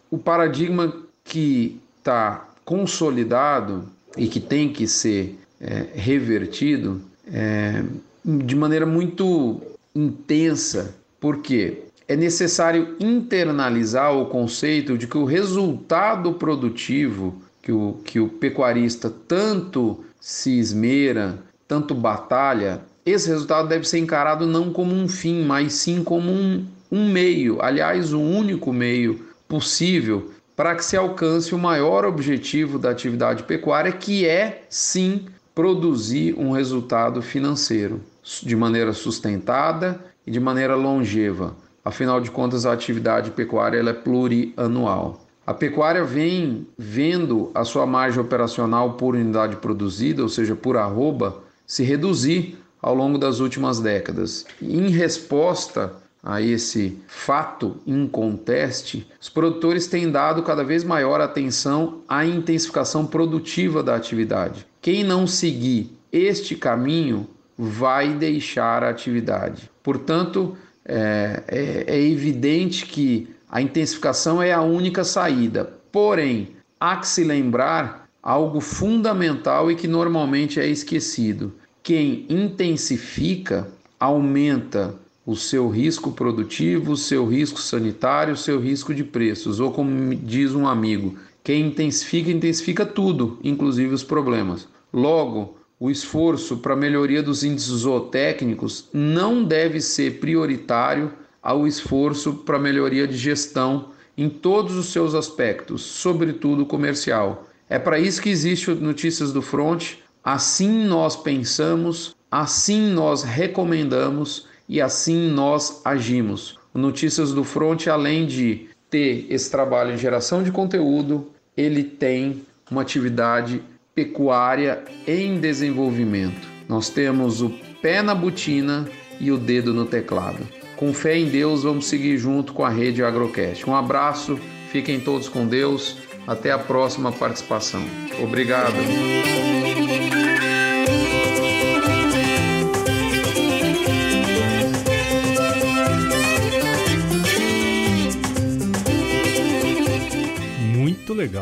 o paradigma que está consolidado e que tem que ser é, revertido é, de maneira muito intensa, porque é necessário internalizar o conceito de que o resultado produtivo que o, que o pecuarista tanto se esmera, tanto batalha, esse resultado deve ser encarado não como um fim, mas sim como um, um meio, aliás, o único meio possível para que se alcance o maior objetivo da atividade pecuária, que é sim produzir um resultado financeiro de maneira sustentada e de maneira longeva. Afinal de contas, a atividade pecuária ela é plurianual. A pecuária vem vendo a sua margem operacional por unidade produzida, ou seja, por arroba, se reduzir ao longo das últimas décadas. Em resposta a esse fato inconteste, os produtores têm dado cada vez maior atenção à intensificação produtiva da atividade. Quem não seguir este caminho vai deixar a atividade. Portanto, é, é, é evidente que a intensificação é a única saída. Porém, há que se lembrar algo fundamental e que normalmente é esquecido. Quem intensifica aumenta o seu risco produtivo, o seu risco sanitário, o seu risco de preços, ou como diz um amigo, quem intensifica, intensifica tudo, inclusive os problemas. Logo, o esforço para a melhoria dos índices zootécnicos não deve ser prioritário ao esforço para a melhoria de gestão em todos os seus aspectos, sobretudo comercial. É para isso que existe o Notícias do Front. Assim nós pensamos, assim nós recomendamos e assim nós agimos. O Notícias do Front, além de ter esse trabalho em geração de conteúdo, ele tem uma atividade pecuária em desenvolvimento. Nós temos o pé na botina e o dedo no teclado. Com fé em Deus, vamos seguir junto com a rede Agrocast. Um abraço, fiquem todos com Deus. Até a próxima participação. Obrigado.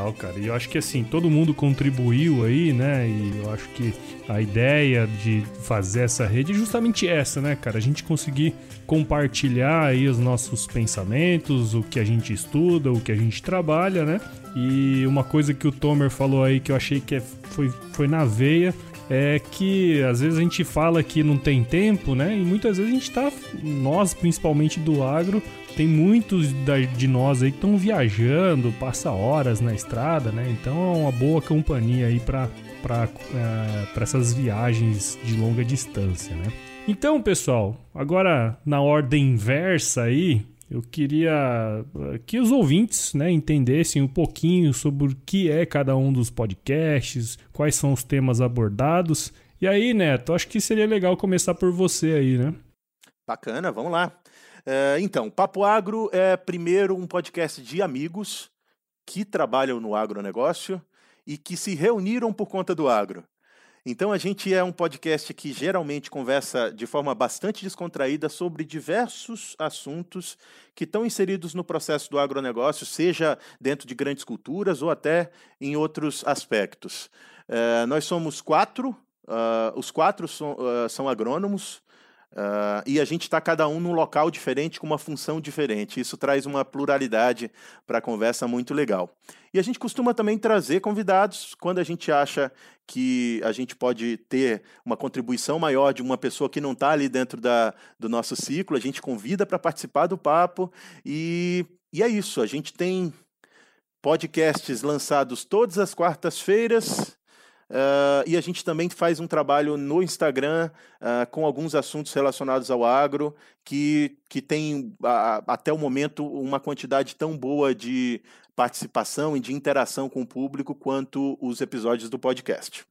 Legal, cara. E eu acho que assim, todo mundo contribuiu aí, né? E eu acho que a ideia de fazer essa rede é justamente essa, né, cara? A gente conseguir compartilhar aí os nossos pensamentos, o que a gente estuda, o que a gente trabalha, né? E uma coisa que o Tomer falou aí que eu achei que é, foi, foi na veia é que às vezes a gente fala que não tem tempo, né? E muitas vezes a gente tá, nós principalmente do agro, tem muitos de nós aí que estão viajando, passa horas na estrada, né? Então é uma boa companhia aí para para é, essas viagens de longa distância, né? Então, pessoal, agora na ordem inversa aí, eu queria que os ouvintes né, entendessem um pouquinho sobre o que é cada um dos podcasts, quais são os temas abordados. E aí, Neto, acho que seria legal começar por você aí, né? Bacana, vamos lá. É, então, Papo Agro é primeiro um podcast de amigos que trabalham no agronegócio e que se reuniram por conta do agro. Então, a gente é um podcast que geralmente conversa de forma bastante descontraída sobre diversos assuntos que estão inseridos no processo do agronegócio, seja dentro de grandes culturas ou até em outros aspectos. É, nós somos quatro, uh, os quatro são, uh, são agrônomos, Uh, e a gente está cada um num local diferente, com uma função diferente. Isso traz uma pluralidade para a conversa muito legal. E a gente costuma também trazer convidados quando a gente acha que a gente pode ter uma contribuição maior de uma pessoa que não está ali dentro da, do nosso ciclo. A gente convida para participar do papo. E, e é isso. A gente tem podcasts lançados todas as quartas-feiras. Uh, e a gente também faz um trabalho no Instagram uh, com alguns assuntos relacionados ao agro, que, que tem uh, até o momento uma quantidade tão boa de participação e de interação com o público quanto os episódios do podcast.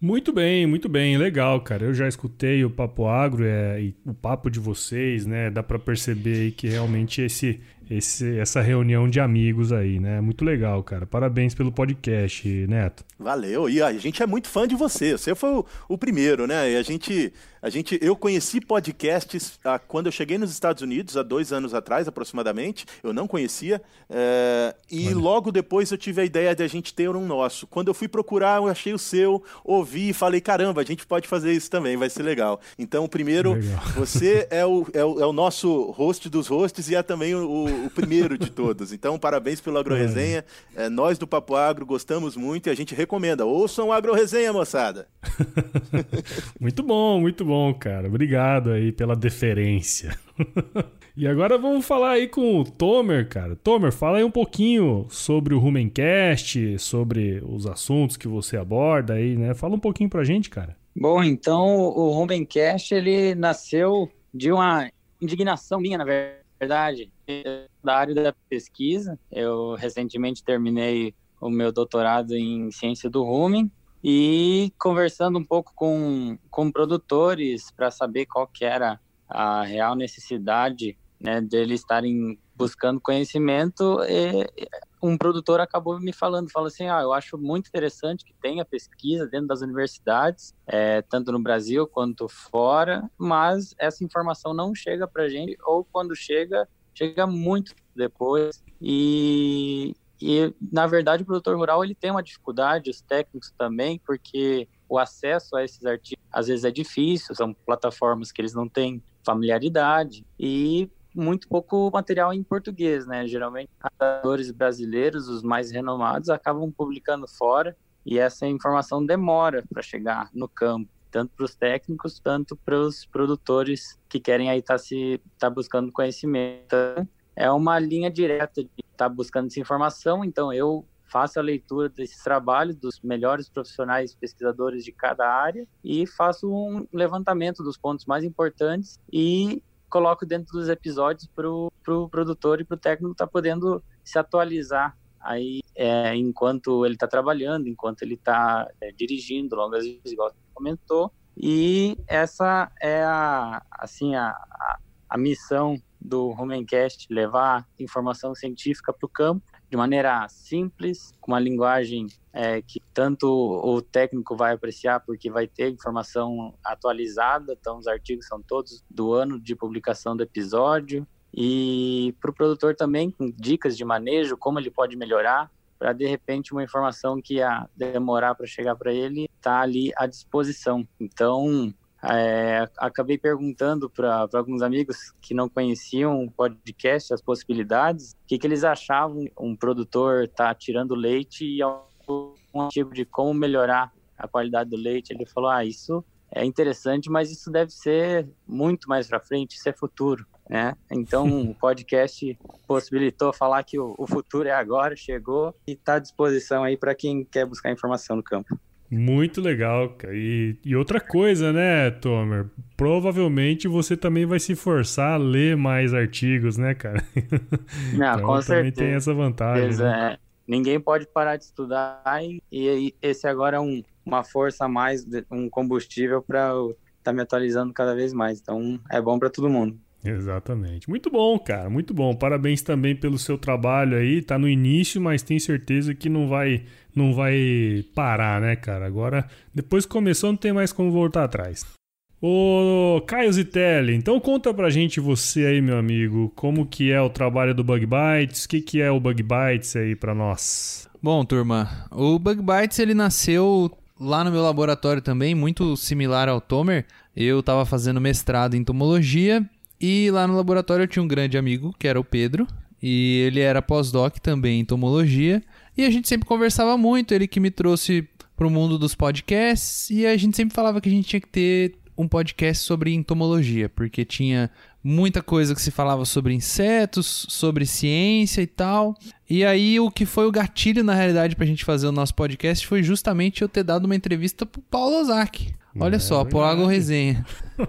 Muito bem, muito bem, legal, cara. Eu já escutei o Papo Agro é, e o papo de vocês, né? Dá para perceber que realmente esse esse, essa reunião de amigos aí, né? Muito legal, cara. Parabéns pelo podcast, Neto. Valeu. E a gente é muito fã de você. Você foi o, o primeiro, né? E a gente, a gente, eu conheci podcasts ah, quando eu cheguei nos Estados Unidos há dois anos atrás, aproximadamente. Eu não conhecia. É, e Olha. logo depois eu tive a ideia de a gente ter um nosso. Quando eu fui procurar, eu achei o seu, ouvi e falei: caramba, a gente pode fazer isso também, vai ser legal. Então, primeiro, legal. você é o, é o, é, o, nosso host dos hosts e é também o o, o primeiro de todos. Então, parabéns pelo AgroResenha. É, nós do Papo Agro gostamos muito e a gente recomenda. Ouçam o AgroResenha, moçada. [laughs] muito bom, muito bom, cara. Obrigado aí pela deferência. [laughs] e agora vamos falar aí com o Tomer, cara. Tomer, fala aí um pouquinho sobre o Rumencast, sobre os assuntos que você aborda aí, né? Fala um pouquinho pra gente, cara. Bom, então o Rumencast, ele nasceu de uma indignação minha, na verdade, da área da pesquisa. Eu recentemente terminei o meu doutorado em ciência do rumen e conversando um pouco com, com produtores para saber qual que era a real necessidade né, estarem buscando conhecimento, um produtor acabou me falando, falou assim, ah, eu acho muito interessante que tenha pesquisa dentro das universidades, é, tanto no Brasil quanto fora, mas essa informação não chega para a gente, ou quando chega, chega muito depois, e, e na verdade o produtor rural ele tem uma dificuldade, os técnicos também, porque o acesso a esses artigos às vezes é difícil, são plataformas que eles não têm familiaridade, e muito pouco material em português, né? Geralmente, autores brasileiros, os mais renomados, acabam publicando fora e essa informação demora para chegar no campo, tanto para os técnicos, tanto para os produtores que querem aí estar tá se tá buscando conhecimento. Então, é uma linha direta de estar tá buscando essa informação, então eu faço a leitura desses trabalhos dos melhores profissionais pesquisadores de cada área e faço um levantamento dos pontos mais importantes e coloco dentro dos episódios para o pro produtor e para o técnico estar tá podendo se atualizar aí é, enquanto ele está trabalhando, enquanto ele está é, dirigindo longas igual você comentou. E essa é a, assim, a, a, a missão do Rumencast, levar informação científica para o campo de maneira simples, com uma linguagem é, que tanto o técnico vai apreciar, porque vai ter informação atualizada, então os artigos são todos do ano de publicação do episódio, e para o produtor também com dicas de manejo, como ele pode melhorar, para de repente uma informação que ia demorar para chegar para ele está ali à disposição. Então, é, acabei perguntando para alguns amigos que não conheciam o podcast, as possibilidades, o que, que eles achavam um produtor tá tirando leite e um tipo de como melhorar a qualidade do leite. Ele falou: ah, isso é interessante, mas isso deve ser muito mais para frente, isso é futuro. Né? Então, [laughs] o podcast possibilitou falar que o, o futuro é agora, chegou e está à disposição aí para quem quer buscar informação no campo. Muito legal, cara. E, e, outra coisa, né, Tomer? Provavelmente você também vai se forçar a ler mais artigos, né, cara? [laughs] Não, então, com também tem essa vantagem. Né? É. Ninguém pode parar de estudar e, e esse agora é um, uma força a mais, um combustível para estar tá me atualizando cada vez mais. Então é bom para todo mundo. Exatamente. Muito bom, cara, muito bom. Parabéns também pelo seu trabalho aí. Tá no início, mas tenho certeza que não vai não vai parar, né, cara? Agora, depois que começou, não tem mais como voltar atrás. Ô, Caio Zitelli, então conta pra gente você aí, meu amigo, como que é o trabalho do Bug Bites, o que que é o Bug Bites aí pra nós? Bom, turma, o Bug Bites ele nasceu lá no meu laboratório também, muito similar ao Tomer. Eu tava fazendo mestrado em entomologia e lá no laboratório eu tinha um grande amigo, que era o Pedro, e ele era pós-doc também em entomologia, e a gente sempre conversava muito, ele que me trouxe pro mundo dos podcasts, e a gente sempre falava que a gente tinha que ter um podcast sobre entomologia, porque tinha muita coisa que se falava sobre insetos, sobre ciência e tal. E aí o que foi o gatilho na realidade pra gente fazer o nosso podcast foi justamente eu ter dado uma entrevista pro Paulo Ozaki. Olha é só, pro Água Resenha.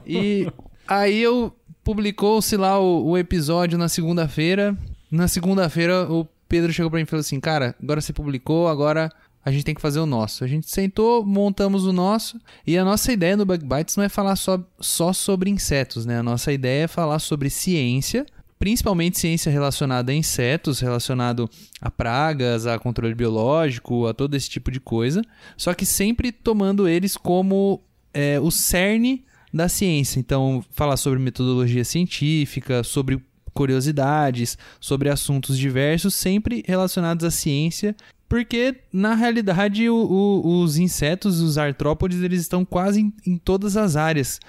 E aí eu publicou-se lá o, o, episódio na segunda-feira. Na segunda-feira, o Pedro chegou para mim e falou assim: Cara, agora você publicou, agora a gente tem que fazer o nosso. A gente sentou, montamos o nosso. E a nossa ideia no Bug Bites não é falar só, só sobre insetos, né? A nossa ideia é falar sobre ciência. Principalmente ciência relacionada a insetos, relacionado a pragas, a controle biológico, a todo esse tipo de coisa. Só que sempre tomando eles como é, o cerne da ciência. Então, falar sobre metodologia científica, sobre curiosidades, sobre assuntos diversos, sempre relacionados à ciência, porque na realidade o, o, os insetos, os artrópodes, eles estão quase em, em todas as áreas.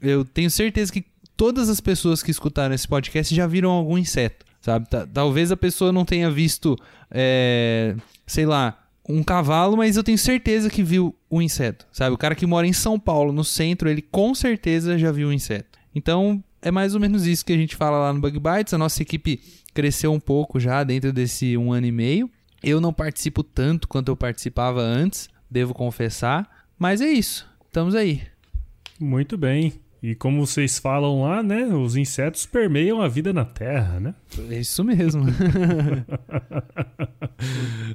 Eu tenho certeza que todas as pessoas que escutaram esse podcast já viram algum inseto sabe? Talvez a pessoa não tenha visto, é, sei lá, um cavalo, mas eu tenho certeza que viu o inseto, sabe? O cara que mora em São Paulo, no centro, ele com certeza já viu o inseto. Então, é mais ou menos isso que a gente fala lá no Bug Bites. A nossa equipe cresceu um pouco já dentro desse um ano e meio. Eu não participo tanto quanto eu participava antes, devo confessar. Mas é isso, estamos aí. Muito bem. E como vocês falam lá, né? Os insetos permeiam a vida na Terra, né? É isso mesmo. [laughs]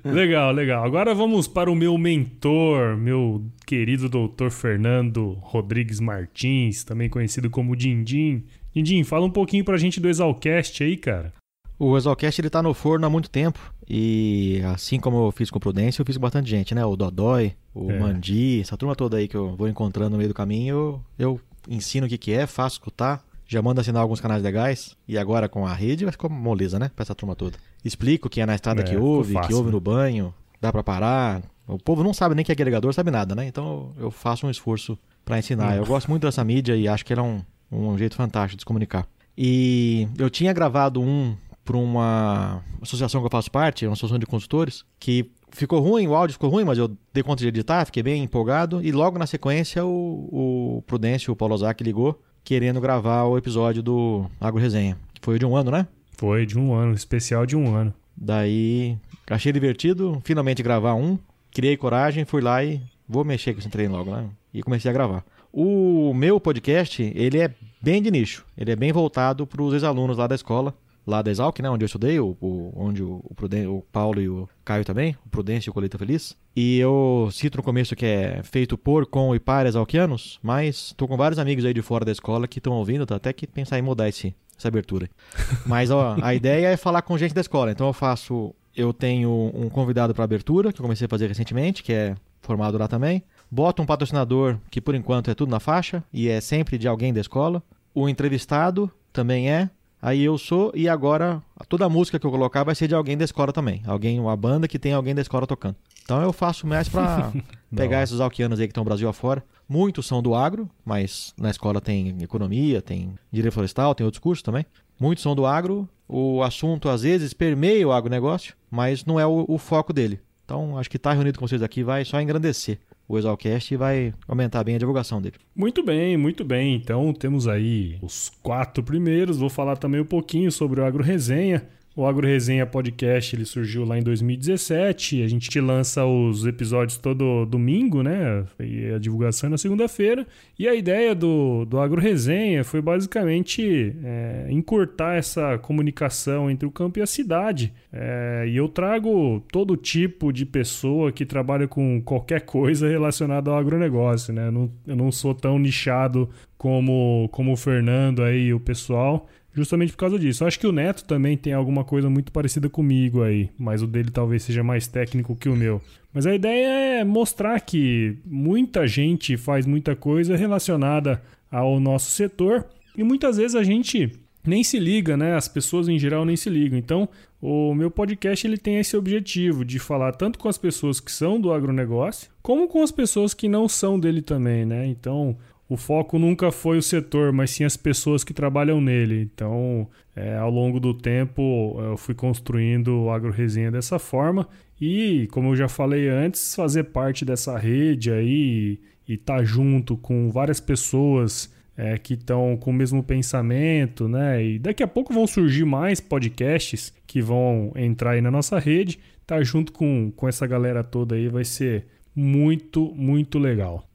legal, legal. Agora vamos para o meu mentor, meu querido doutor Fernando Rodrigues Martins, também conhecido como Dindim. Dindim, fala um pouquinho pra gente do Exalcast aí, cara. O Exalcast ele tá no forno há muito tempo. E assim como eu fiz com o Prudência, eu fiz com bastante gente, né? O Dodói, o É. Mandi, essa turma toda aí que eu vou encontrando no meio do caminho, eu, eu ensino o que, que é, faço escutar, já mando assinar alguns canais legais. E agora com a rede vai ficar moleza, né? Pra essa turma toda. Explico que é na estrada É, que ficou ouve, fácil, que ouve né? no banho, dá pra parar. O povo não sabe nem que é agregador, sabe nada, né? Então eu faço um esforço pra ensinar. Eu gosto muito dessa mídia e acho que ela é um, um jeito fantástico de se comunicar. E eu tinha gravado um para uma associação que eu faço parte, uma associação de consultores, que ficou ruim, o áudio ficou ruim, mas eu dei conta de editar, fiquei bem empolgado. E logo na sequência o, o Prudêncio, o Paulo Ozaki, ligou querendo gravar o episódio do Agro Resenha, foi de um ano, né? Foi de um ano, especial de um ano. Daí achei divertido, finalmente gravar um, criei coragem, fui lá e vou mexer com esse trem logo, né? E comecei a gravar. O meu podcast, ele é bem de nicho, ele é bem voltado para os ex-alunos lá da escola, lá da Exalc, né, onde eu estudei, o, o- onde o, o, Pruden- o Paulo e o Caio também, o Prudêncio e o Coleta Feliz. E eu cito no começo que é feito por, com e para exalquianos, mas tô com vários amigos aí de fora da escola que estão ouvindo, tá até que pensar em mudar esse, essa abertura. [laughs] Mas ó, a ideia é falar com gente da escola. Então eu faço. Eu tenho um convidado para abertura, que eu comecei a fazer recentemente, que é formado lá também. Boto um patrocinador, que por enquanto é tudo na faixa, e é sempre de alguém da escola. O entrevistado também é. Aí eu sou, e agora toda a música que eu colocar vai ser de alguém da escola também. Alguém, uma banda que tem alguém da escola tocando. Então eu faço mais pra [laughs] pegar esses alquianos aí que estão Brasil afora. Muitos são do agro, mas na escola tem economia, tem direito florestal, tem outros cursos também. Muitos são do agro. O assunto às vezes permeia o agronegócio, mas não é o, o foco dele. Então acho que estar reunido com vocês aqui vai só engrandecer o Exalcast e vai aumentar bem a divulgação dele. Muito bem, muito bem. Então temos aí os quatro primeiros. Vou falar também um pouquinho sobre o Agro Resenha. O Agro Resenha Podcast ele surgiu lá em 2017. A gente lança os episódios todo domingo, né? E a divulgação é na segunda-feira. E a ideia do, do Agro Resenha foi basicamente é, encurtar essa comunicação entre o campo e a cidade. É, e eu trago todo tipo de pessoa que trabalha com qualquer coisa relacionada ao agronegócio, né? Eu não, eu não sou tão nichado como, como o Fernando aí o pessoal, justamente por causa disso. Eu acho que o Neto também tem alguma coisa muito parecida comigo aí, mas o dele talvez seja mais técnico que o meu. Mas a ideia é mostrar que muita gente faz muita coisa relacionada ao nosso setor e muitas vezes a gente nem se liga, né? As pessoas em geral nem se ligam. Então, o meu podcast ele tem esse objetivo de falar tanto com as pessoas que são do agronegócio, como com as pessoas que não são dele também, né? Então, o foco nunca foi o setor, mas sim as pessoas que trabalham nele. Então, é, ao longo do tempo, eu fui construindo o Agro Resenha dessa forma. E, como eu já falei antes, fazer parte dessa rede aí e estar junto com várias pessoas é, que estão com o mesmo pensamento, né? E daqui a pouco vão surgir mais podcasts que vão entrar aí na nossa rede. Tá junto com, com essa galera toda aí vai ser muito, muito legal.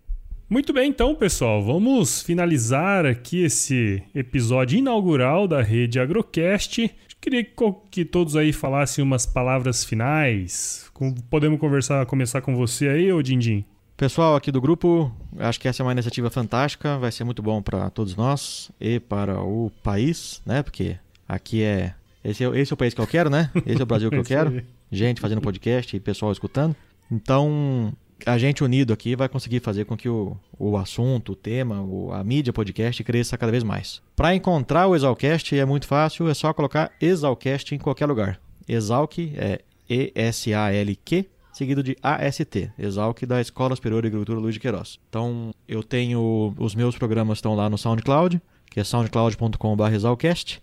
Muito bem, então, pessoal, vamos finalizar aqui esse episódio inaugural da rede Agrocast. Queria que todos aí falassem umas palavras finais. Podemos conversar, começar com você aí, ô Dindim? Pessoal aqui do grupo, acho que essa é uma iniciativa fantástica, vai ser muito bom para todos nós e para o país, né? Porque aqui é esse, é esse é o país que eu quero, né? Esse é o Brasil que eu [laughs] Isso quero. Gente fazendo podcast e pessoal escutando. Então, a gente unido aqui vai conseguir fazer com que o, o assunto, o tema, o- a mídia podcast cresça cada vez mais. Para encontrar o Exalcast é muito fácil, é só colocar Exalcast em qualquer lugar. Exalc é E-S-A-L-Q, seguido de AST, Exalc da Escola Superior de Agricultura Luiz de Queiroz. Então, eu tenho os meus programas estão lá no SoundCloud, que é soundcloud.com.br exalcast.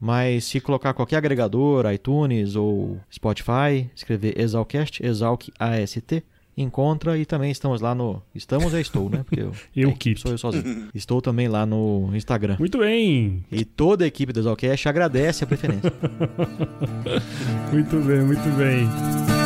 Mas se colocar qualquer agregador, iTunes ou Spotify, escrever Exalcast, Exalc AST, encontra e também estamos lá no. Estamos, eu estou, né? Porque eu, [laughs] Eu é, keep. sou eu sozinho. [laughs] Estou também lá no Instagram. Muito bem. E toda a equipe do Exalcast agradece a preferência. [laughs] Muito bem, muito bem.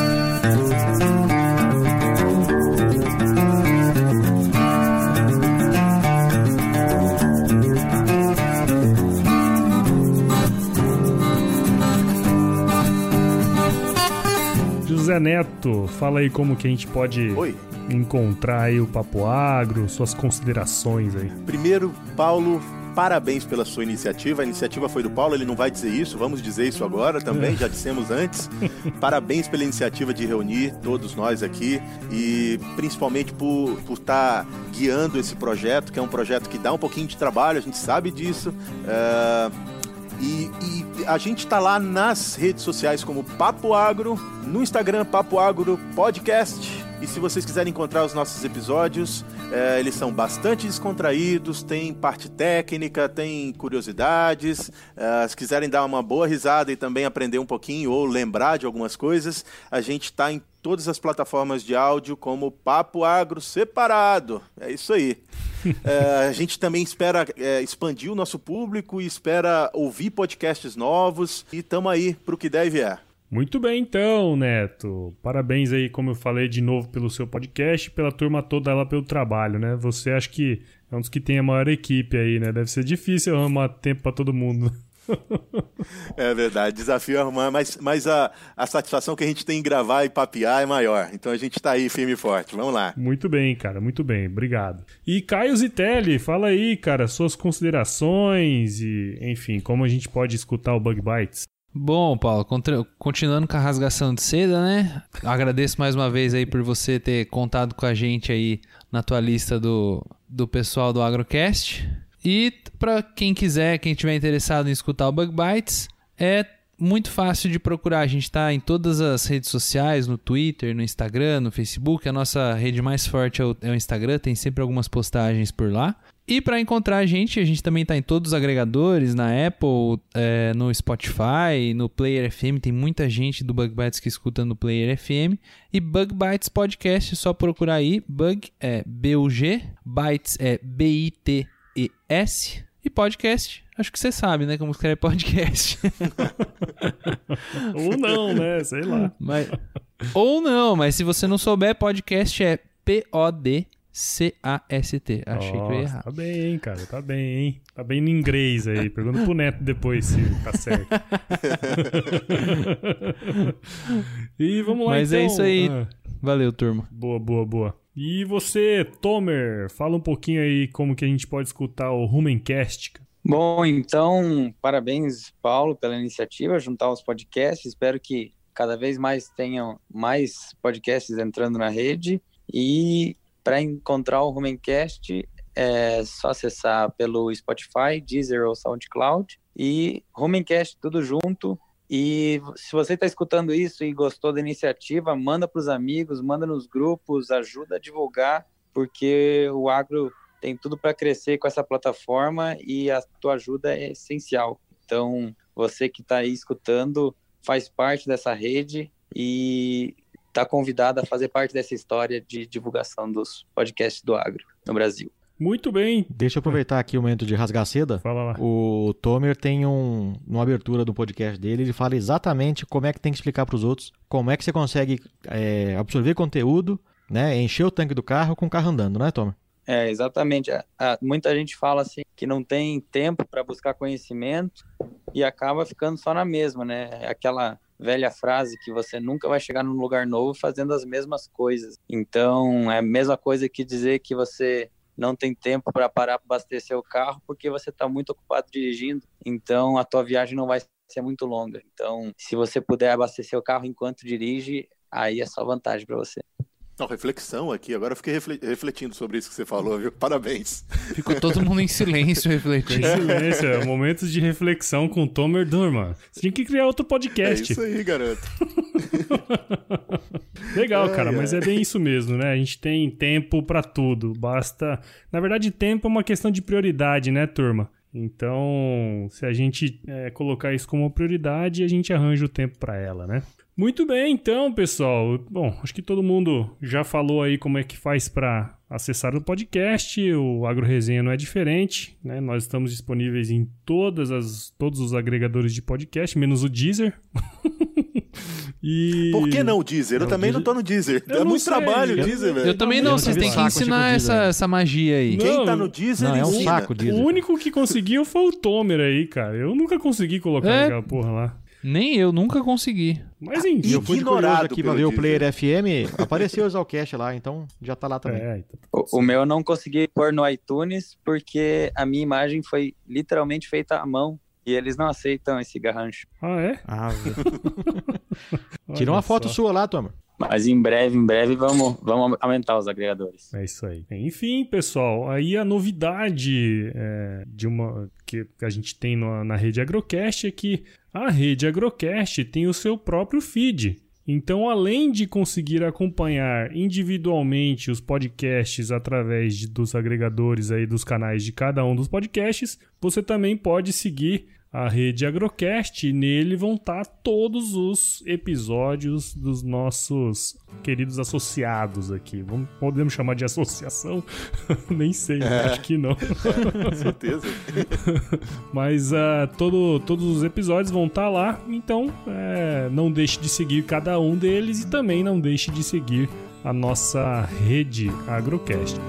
Neto, fala aí como que a gente pode Oi. encontrar aí o Papo Agro, suas considerações aí. Primeiro, Paulo, parabéns pela sua iniciativa. A iniciativa foi do Paulo, ele não vai dizer isso, vamos dizer isso agora também, já dissemos antes. [laughs] Parabéns pela iniciativa de reunir todos nós aqui e principalmente por por estar guiando esse projeto, que é um projeto que dá um pouquinho de trabalho, a gente sabe disso. É, E, e a gente está lá nas redes sociais como Papo Agro, no Instagram Papo Agro Podcast. E se vocês quiserem encontrar os nossos episódios, é, eles são bastante descontraídos, tem parte técnica, tem curiosidades. É, se quiserem dar uma boa risada e também aprender um pouquinho ou lembrar de algumas coisas, a gente está em todas as plataformas de áudio como Papo Agro separado. É isso aí. [laughs] É, a gente também espera é, expandir o nosso público e espera ouvir podcasts novos e estamos aí para o que der e vier. Muito bem, então, Neto. Parabéns aí, como eu falei de novo, pelo seu podcast e pela turma toda lá pelo trabalho, né? Você acho que é um dos que tem a maior equipe aí, né? Deve ser difícil arrumar tempo pra todo mundo. [laughs] É verdade, desafio é arrumar, mas, mas a, a satisfação que a gente tem em gravar e papear é maior. Então a gente está aí firme e forte. Vamos lá. Muito bem, cara, muito bem, obrigado. E Caio Zitelli, fala aí, cara, suas considerações e, enfim, como a gente pode escutar o Bug Bites. Bom, Paulo, continuando com a rasgação de seda, né? Agradeço mais uma vez aí por você ter contado com a gente aí na tua lista do, do pessoal do Agrocast. E para quem quiser, quem tiver interessado em escutar o Bug Bites, é muito fácil de procurar. A gente está em todas as redes sociais, no Twitter, no Instagram, no Facebook. A nossa rede mais forte é o, é o Instagram, tem sempre algumas postagens por lá. E para encontrar a gente, a gente também está em todos os agregadores, na Apple, é, no Spotify, no Player FM. Tem muita gente do Bug Bites que escuta no Player FM. E Bug Bites Podcast, é só procurar aí. Bug é B-U-G, Bytes é B-I-T-E-S. E podcast, acho que você sabe, né? Como escreve podcast. [laughs] Ou não, né? Sei lá. Mas- ou não, mas se você não souber, podcast é P-O-D-C-A-S-T. Achei que eu ia Nossa, errar. Tá bem, hein, cara, tá bem, hein? Tá bem no inglês aí. Pergunta pro Neto depois se tá certo. [laughs] [laughs] e vamos lá, Mas é então. isso aí. Ah, Valeu, turma. boa, boa, boa. E você, Tomer, fala um pouquinho aí como que a gente pode escutar o Rumencast. Bom, então, parabéns, Paulo, pela iniciativa, juntar os podcasts. Espero que cada vez mais tenham mais podcasts entrando na rede. E para encontrar o Rumencast, é só acessar pelo Spotify, Deezer ou SoundCloud. E Rumencast tudo junto. E se você está escutando isso e gostou da iniciativa, manda para os amigos, manda nos grupos, ajuda a divulgar, porque o agro tem tudo para crescer com essa plataforma e a tua ajuda é essencial. Então, você que está aí escutando faz parte dessa rede e está convidado a fazer parte dessa história de divulgação dos podcasts do agro no Brasil. Muito bem. Deixa eu aproveitar aqui o momento de rasgar seda. Fala lá. O Tomer tem um, uma abertura do podcast dele, ele fala exatamente como é que tem que explicar para os outros, como é que você consegue é, absorver conteúdo, né, encher o tanque do carro com o carro andando, né, Tomer? É, exatamente. A- a- muita gente fala assim que não tem tempo para buscar conhecimento e acaba ficando só na mesma, né? É Aquela velha frase que você nunca vai chegar num lugar novo fazendo as mesmas coisas. Então, é a mesma coisa que dizer que você não tem tempo para parar para abastecer o carro porque você está muito ocupado dirigindo. Então, a tua viagem não vai ser muito longa. Então, se você puder abastecer o carro enquanto dirige, aí é só vantagem para você. Não, reflexão aqui. Agora eu fiquei refle- refletindo sobre isso que você falou, viu? Parabéns. Ficou todo mundo em silêncio [laughs] Em refletindo. silêncio, é, momentos de reflexão com Tomer Durman. Você tinha que criar outro É podcast. isso aí, garoto. [laughs] [laughs] Legal, cara, mas é bem isso mesmo, né? A gente tem tempo pra tudo. Basta. Na verdade, tempo é uma questão de prioridade, né, turma? Então, se a gente é, colocar isso como prioridade, a gente arranja o tempo para ela, né? Muito bem, então, pessoal. Bom, acho que todo mundo já falou aí como é que faz para acessar o podcast. O Agro Resenha não é diferente, né? Nós estamos disponíveis em todas as, todos os agregadores de podcast, menos o Deezer. [laughs] e... Por que não o Deezer? Eu, também Deezer... não tô no Deezer. Eu é muito sei. trabalho o Deezer, velho. Eu também não, vocês têm que ensinar essa, essa magia aí. Quem Não, tá no Deezer, Não, é um ensina. saco O Deezer. único que conseguiu foi o Tomer aí, cara. Eu nunca consegui colocar É? aquela porra lá. Nem eu nunca consegui. Mas E enfim. eu fui Ignorado aqui pra ver o. Player FM, apareceu o Exalcast lá, então já tá lá também. É, então- O, o meu eu não consegui pôr no iTunes porque a minha imagem foi literalmente feita à mão e eles não aceitam esse garrancho. Ah, é? Ah, [laughs] Tira uma foto só. sua lá, Toma. Mas em breve, em breve, vamos, vamos aumentar os agregadores. É isso aí. Enfim, pessoal, aí a novidade é, de uma que a gente tem na, na rede Agrocast é que a rede Agrocast tem o seu próprio feed. Então, além de conseguir acompanhar individualmente os podcasts através de- dos agregadores aí dos canais de cada um dos podcasts, você também pode seguir a rede Agrocast e nele vão estar todos os episódios dos nossos queridos associados aqui. Vamos, podemos chamar de associação? [laughs] Nem sei, acho que não. [laughs] Com certeza. [laughs] Mas ah, todo, todos os episódios vão estar lá, então é, não deixe de seguir cada um deles e também não deixe de seguir a nossa rede Agrocast.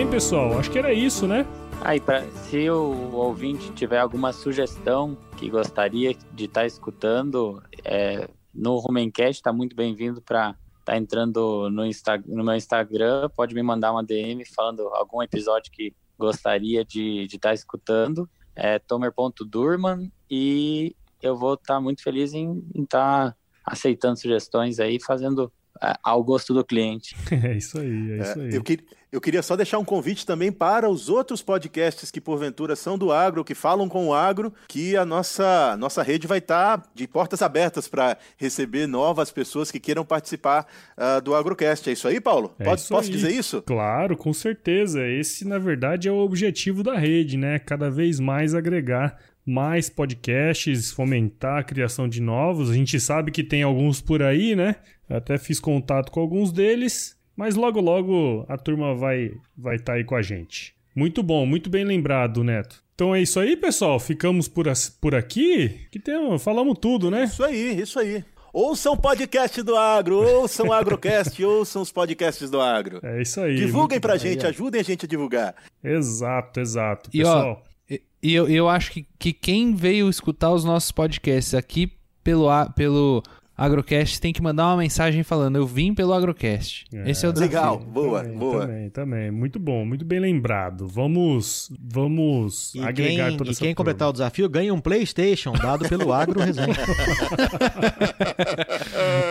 Bem, pessoal. Acho que era isso, né? Aí, pra, se o ouvinte tiver alguma sugestão que gostaria de estar escutando, é, no Rumencast está muito bem-vindo para estar entrando no, Insta, no meu Instagram. Pode me mandar uma DM falando algum episódio que gostaria de estar escutando. É tomer.durman e eu vou estar muito feliz em estar aceitando sugestões aí, fazendo é, ao gosto do cliente. [laughs] É isso aí, é isso É, aí. eu, que- eu queria só deixar um convite também para os outros podcasts que porventura são do agro, que falam com o agro, que a nossa, nossa rede vai estar de portas abertas para receber novas pessoas que queiram participar ah, do Agrocast. É isso aí, Paulo? É Pode, isso posso aí. dizer isso? Claro, com certeza. Esse, na verdade, é o objetivo da rede, né? Cada vez mais agregar mais podcasts, fomentar a criação de novos. A gente sabe que tem alguns por aí, né? Eu até fiz contato com alguns deles, mas logo logo a turma vai vai estar aí com a gente. Muito bom, muito bem lembrado, Neto. Então é isso aí, pessoal. Ficamos por, as- por aqui. Que temos, falamos tudo, né? Isso aí, isso aí. Ouçam o podcast do agro, ouçam o Agrocast, [laughs] ouçam os podcasts do agro. É isso aí. Divulguem pra bom. gente, ajudem a gente a divulgar. Exato, exato. E ó, Pessoal, e- e eu, eu acho que, que quem veio escutar os nossos podcasts aqui pelo, pelo Agrocast tem que mandar uma mensagem falando: Eu vim pelo Agrocast. É. Esse é o desafio. Legal, boa, também, boa. Também, também. Muito bom, muito bem lembrado. Vamos, vamos E agregar quem, toda e essa quem completar o desafio ganha um PlayStation dado pelo [laughs] Agro Resenha.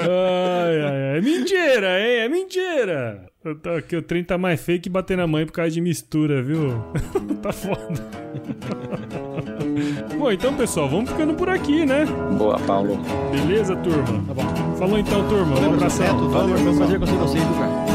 Ai, ai, ai. É mentira, hein? É mentira. Eu tô aqui, o trem tá mais feio que bater na mãe por causa de mistura, viu? [laughs] tá foda. [laughs] Bom, então, pessoal, vamos ficando por aqui, né? Boa, Paulo. Beleza, turma? Tá bom. Falou então, turma. Um Neto, abração. Valeu, foi um prazer conhecer vocês, cara?